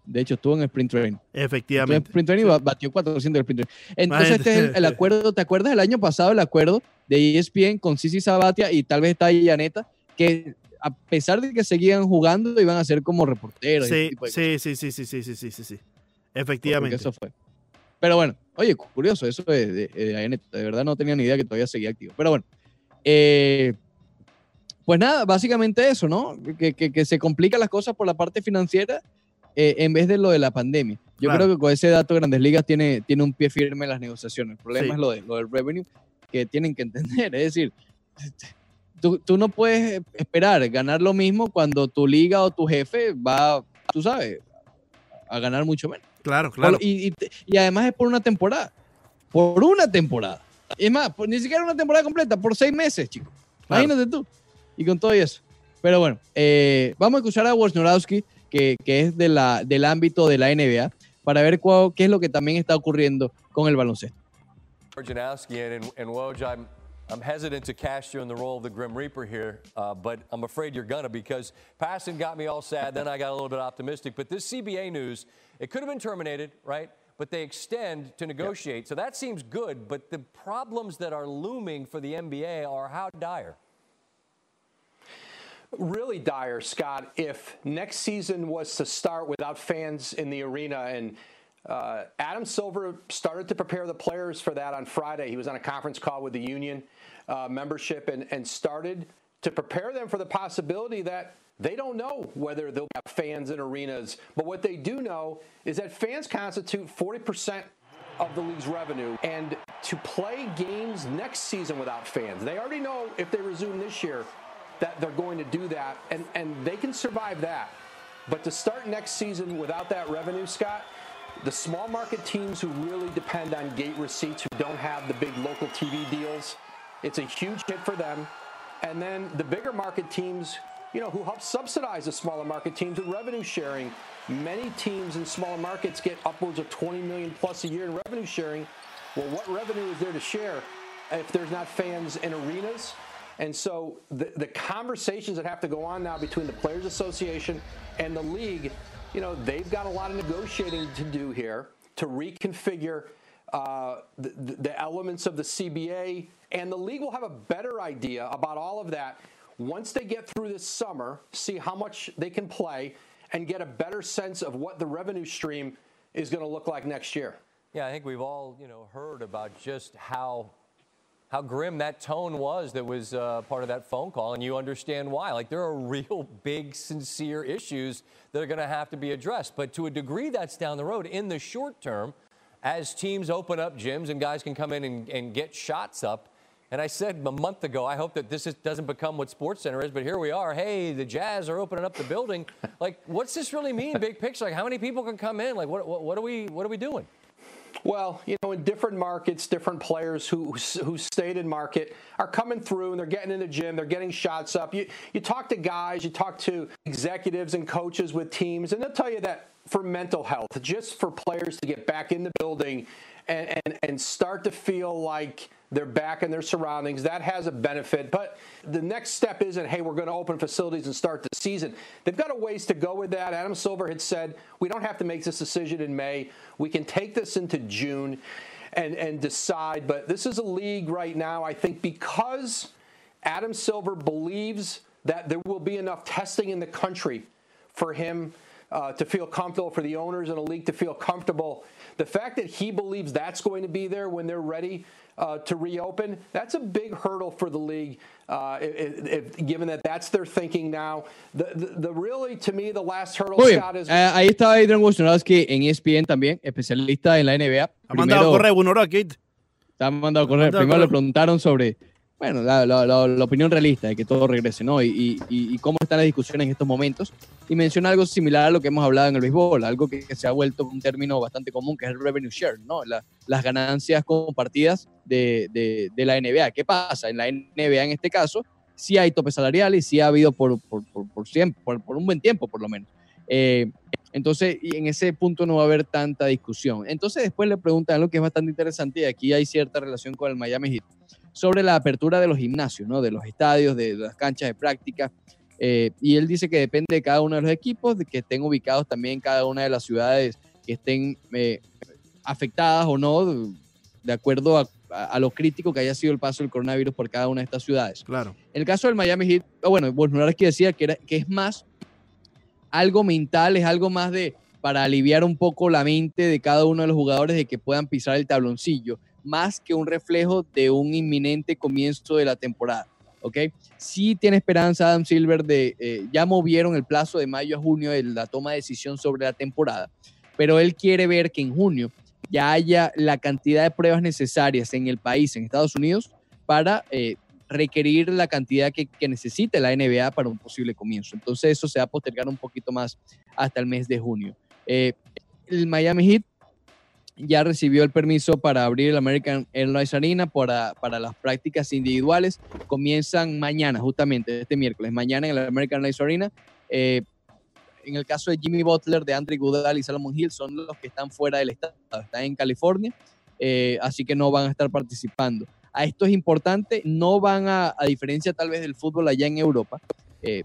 De hecho, estuvo en el sprint training. Estuvo en Efectivamente. sprint training ba- batió 400 del sprint training. Entonces este es el, el acuerdo. ¿Te acuerdas del año pasado el acuerdo de ESPN con Sisi Sabatia y tal vez está ahí Yaneta? Que a pesar de que seguían jugando, iban a ser como reporteros. y Sí, sí, sí, sí, sí, sí, sí, sí, sí, sí. Efectivamente. porque Eso fue. Pero bueno, oye, curioso eso de, de, de. De verdad no tenía ni idea que todavía seguía activo. Pero bueno. eh, pues nada, básicamente eso, ¿no? Que, que- que se complican las cosas por la parte financiera eh, en vez de lo de la pandemia. Yo Claro. creo que con ese dato Grandes Ligas tiene, tiene un pie firme en las negociaciones. El problema Sí. es lo, de, lo del revenue que tienen que entender. [laughs] Es decir, tú, tú no puedes esperar ganar lo mismo cuando tu liga o tu jefe va, tú sabes, a ganar mucho menos. Claro, claro. Y, y- y además es por una temporada. Por una temporada. Es más, por- ni siquiera una temporada completa, por seis meses, chicos. Claro. Imagínate tú. Y con todo eso. Pero bueno, eh, vamos a escuchar a Wojnarowski, que, que es de la, del ámbito de la NBA, para ver cuál- qué es lo que también está ocurriendo con el baloncesto. Janowski and, and Woj, I'm, I'm hesitant to cast you in the role of the Grim Reaper here, uh, but I'm afraid you're gonna because passing got me all sad. Then I got a little bit optimistic. But this CBA news, it could have been terminated, right? But they extend to negotiate, so that seems good. But the problems that are looming for the NBA are how dire. Really dire, Scott, if next season was to start without fans in the arena. And uh, Adam Silver started to prepare the players for that on Friday. He was on a conference call with the union uh, membership and, and started to prepare them for the possibility that they don't know whether they'll have fans in arenas. But what they do know is that fans constitute 40% of the league's revenue. And to play games next season without fans, they already know if they resume this year that they're going to do that, and, and they can survive that. But to start next season without that revenue, Scott, the small market teams who really depend on gate receipts, who don't have the big local TV deals, it's a huge hit for them. And then the bigger market teams, you know, who help subsidize the smaller market teams with revenue sharing. Many teams in smaller markets get upwards of 20 million plus a year in revenue sharing. Well, what revenue is there to share if there's not fans in arenas? And so the, the conversations that have to go on now between the Players Association and the league, you know, they've got a lot of negotiating to do here to reconfigure uh, the, the elements of the CBA, and the league will have a better idea about all of that once they get through this summer, see how much they can play, and get a better sense of what the revenue stream is going to look like next year. Yeah, I think we've all, you know, heard about just how how grim that tone was that was uh, part of that phone call, and you understand why. Like there are [laughs] real big, sincere issues that are going to have to be addressed. But to a degree, that's down the road. In the short term, as teams open up gyms and guys can come in and, and get shots up. And I said a month ago, I hope that this is, doesn't become what Sports Center is, but here we are. Hey, the Jazz are opening up the building. [laughs] like, what's this really mean, big picture? Like, how many people can come in? Like, what, what, what are we, what are we doing? Well, you know, in different markets, different players who who stayed in market are coming through and they're getting in the gym, they're getting shots up. You you talk to guys, you talk to executives and coaches with teams, and they'll tell you that for mental health, just for players to get back in the building and, and, and start to feel like they're back in their surroundings. That has a benefit. But the next step isn't, hey, we're going to open facilities and start the season. They've got a ways to go with that. Adam Silver had said, we don't have to make this decision in May. We can take this into June and, and decide. But this is a league right now, I think, because Adam Silver believes that there will be enough testing in the country for him uh, to feel comfortable, for the owners and the league to feel comfortable. The fact that he believes that's going to be there when they're ready uh, to reopen, that's a big hurdle for the league, uh, if, if, given that that's their thinking now. The, the, the really, to me, the last hurdle, Muy bien. Scott, is. Eh, ahí está Adrian Wojnarowski en ESPN también, especialista en la NBA. Ha mandado a correr un hora, Kate. Mandado a correr. Primero le preguntaron sobre, bueno, la, la- la- la opinión realista de que todo regrese, ¿no? Y, y- y- cómo están las discusiones en estos momentos. Y menciona algo similar a lo que hemos hablado en el béisbol, algo que, se ha vuelto un término bastante común, que es el revenue share, ¿no? La- las ganancias compartidas de, de- de la NBA. ¿Qué pasa? En la NBA, en este caso, sí hay tope salarial y sí ha habido por, por, por, por siempre, por un buen tiempo, por lo menos. Eh, entonces, y en ese punto no va a haber tanta discusión. Entonces, después le preguntan algo que es bastante interesante y aquí hay cierta relación con el Miami Heat, sobre la apertura de los gimnasios, ¿no? de los estadios, de las canchas de práctica. Eh, y él dice que depende de cada uno de los equipos, de que estén ubicados también en cada una de las ciudades que estén eh, afectadas o no, de, acuerdo a, a- lo crítico que haya sido el paso del coronavirus por cada una de estas ciudades. Claro. En el caso del Miami Heat, ah, bueno, Wojnarowski decía que, era, que es más algo mental, es algo más de para aliviar un poco la mente de cada uno de los jugadores de que puedan pisar el tabloncillo, más que un reflejo de un inminente comienzo de la temporada. ¿Ok? Sí tiene esperanza Adam Silver de, eh, ya movieron el plazo de mayo a junio de la toma de decisión sobre la temporada, pero él quiere ver que en junio ya haya la cantidad de pruebas necesarias en el país, en Estados Unidos, para eh, requerir la cantidad que, que necesite la NBA para un posible comienzo. Entonces eso se va a postergar un poquito más hasta el mes de junio. Eh, el Miami Heat ya recibió el permiso para abrir el American Airlines Arena para, para las prácticas individuales. Comienzan mañana, justamente este miércoles, mañana en el American Airlines Arena. Eh, en el caso de Jimmy Butler, de Andre Goodall y Salomon Hill, son los que están fuera del estado, están en California, eh, así que no van a estar participando. A esto es importante, no van a, a diferencia tal vez del fútbol allá en Europa, eh,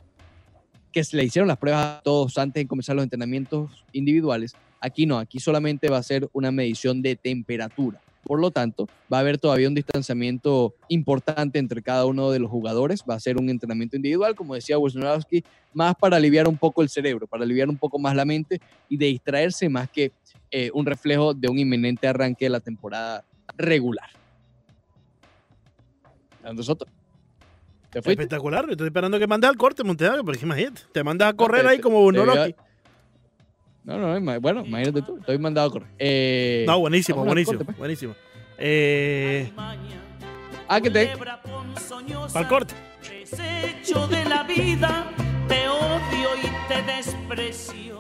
que se le hicieron las pruebas a todos antes de comenzar los entrenamientos individuales. Aquí no, aquí solamente va a ser una medición de temperatura. Por lo tanto, va a haber todavía un distanciamiento importante entre cada uno de los jugadores. Va a ser un entrenamiento individual, como decía Wojnarowski, más para aliviar un poco el cerebro, para aliviar un poco más la mente y de distraerse más que eh, un reflejo de un inminente arranque de la temporada regular. ¿A nosotros? ¿Te? Espectacular. Estoy esperando que mandes al corte, Montevideo, porque imagínate, te mandas a correr ahí como Bonoroki. No, no, bueno, imagínate tú, estoy mandado a correr. Eh, No, buenísimo, buenísimo, corte, pues. buenísimo. Eh, Ah, que te. para el corte. Desecho de la vida, te odio y te desprecio.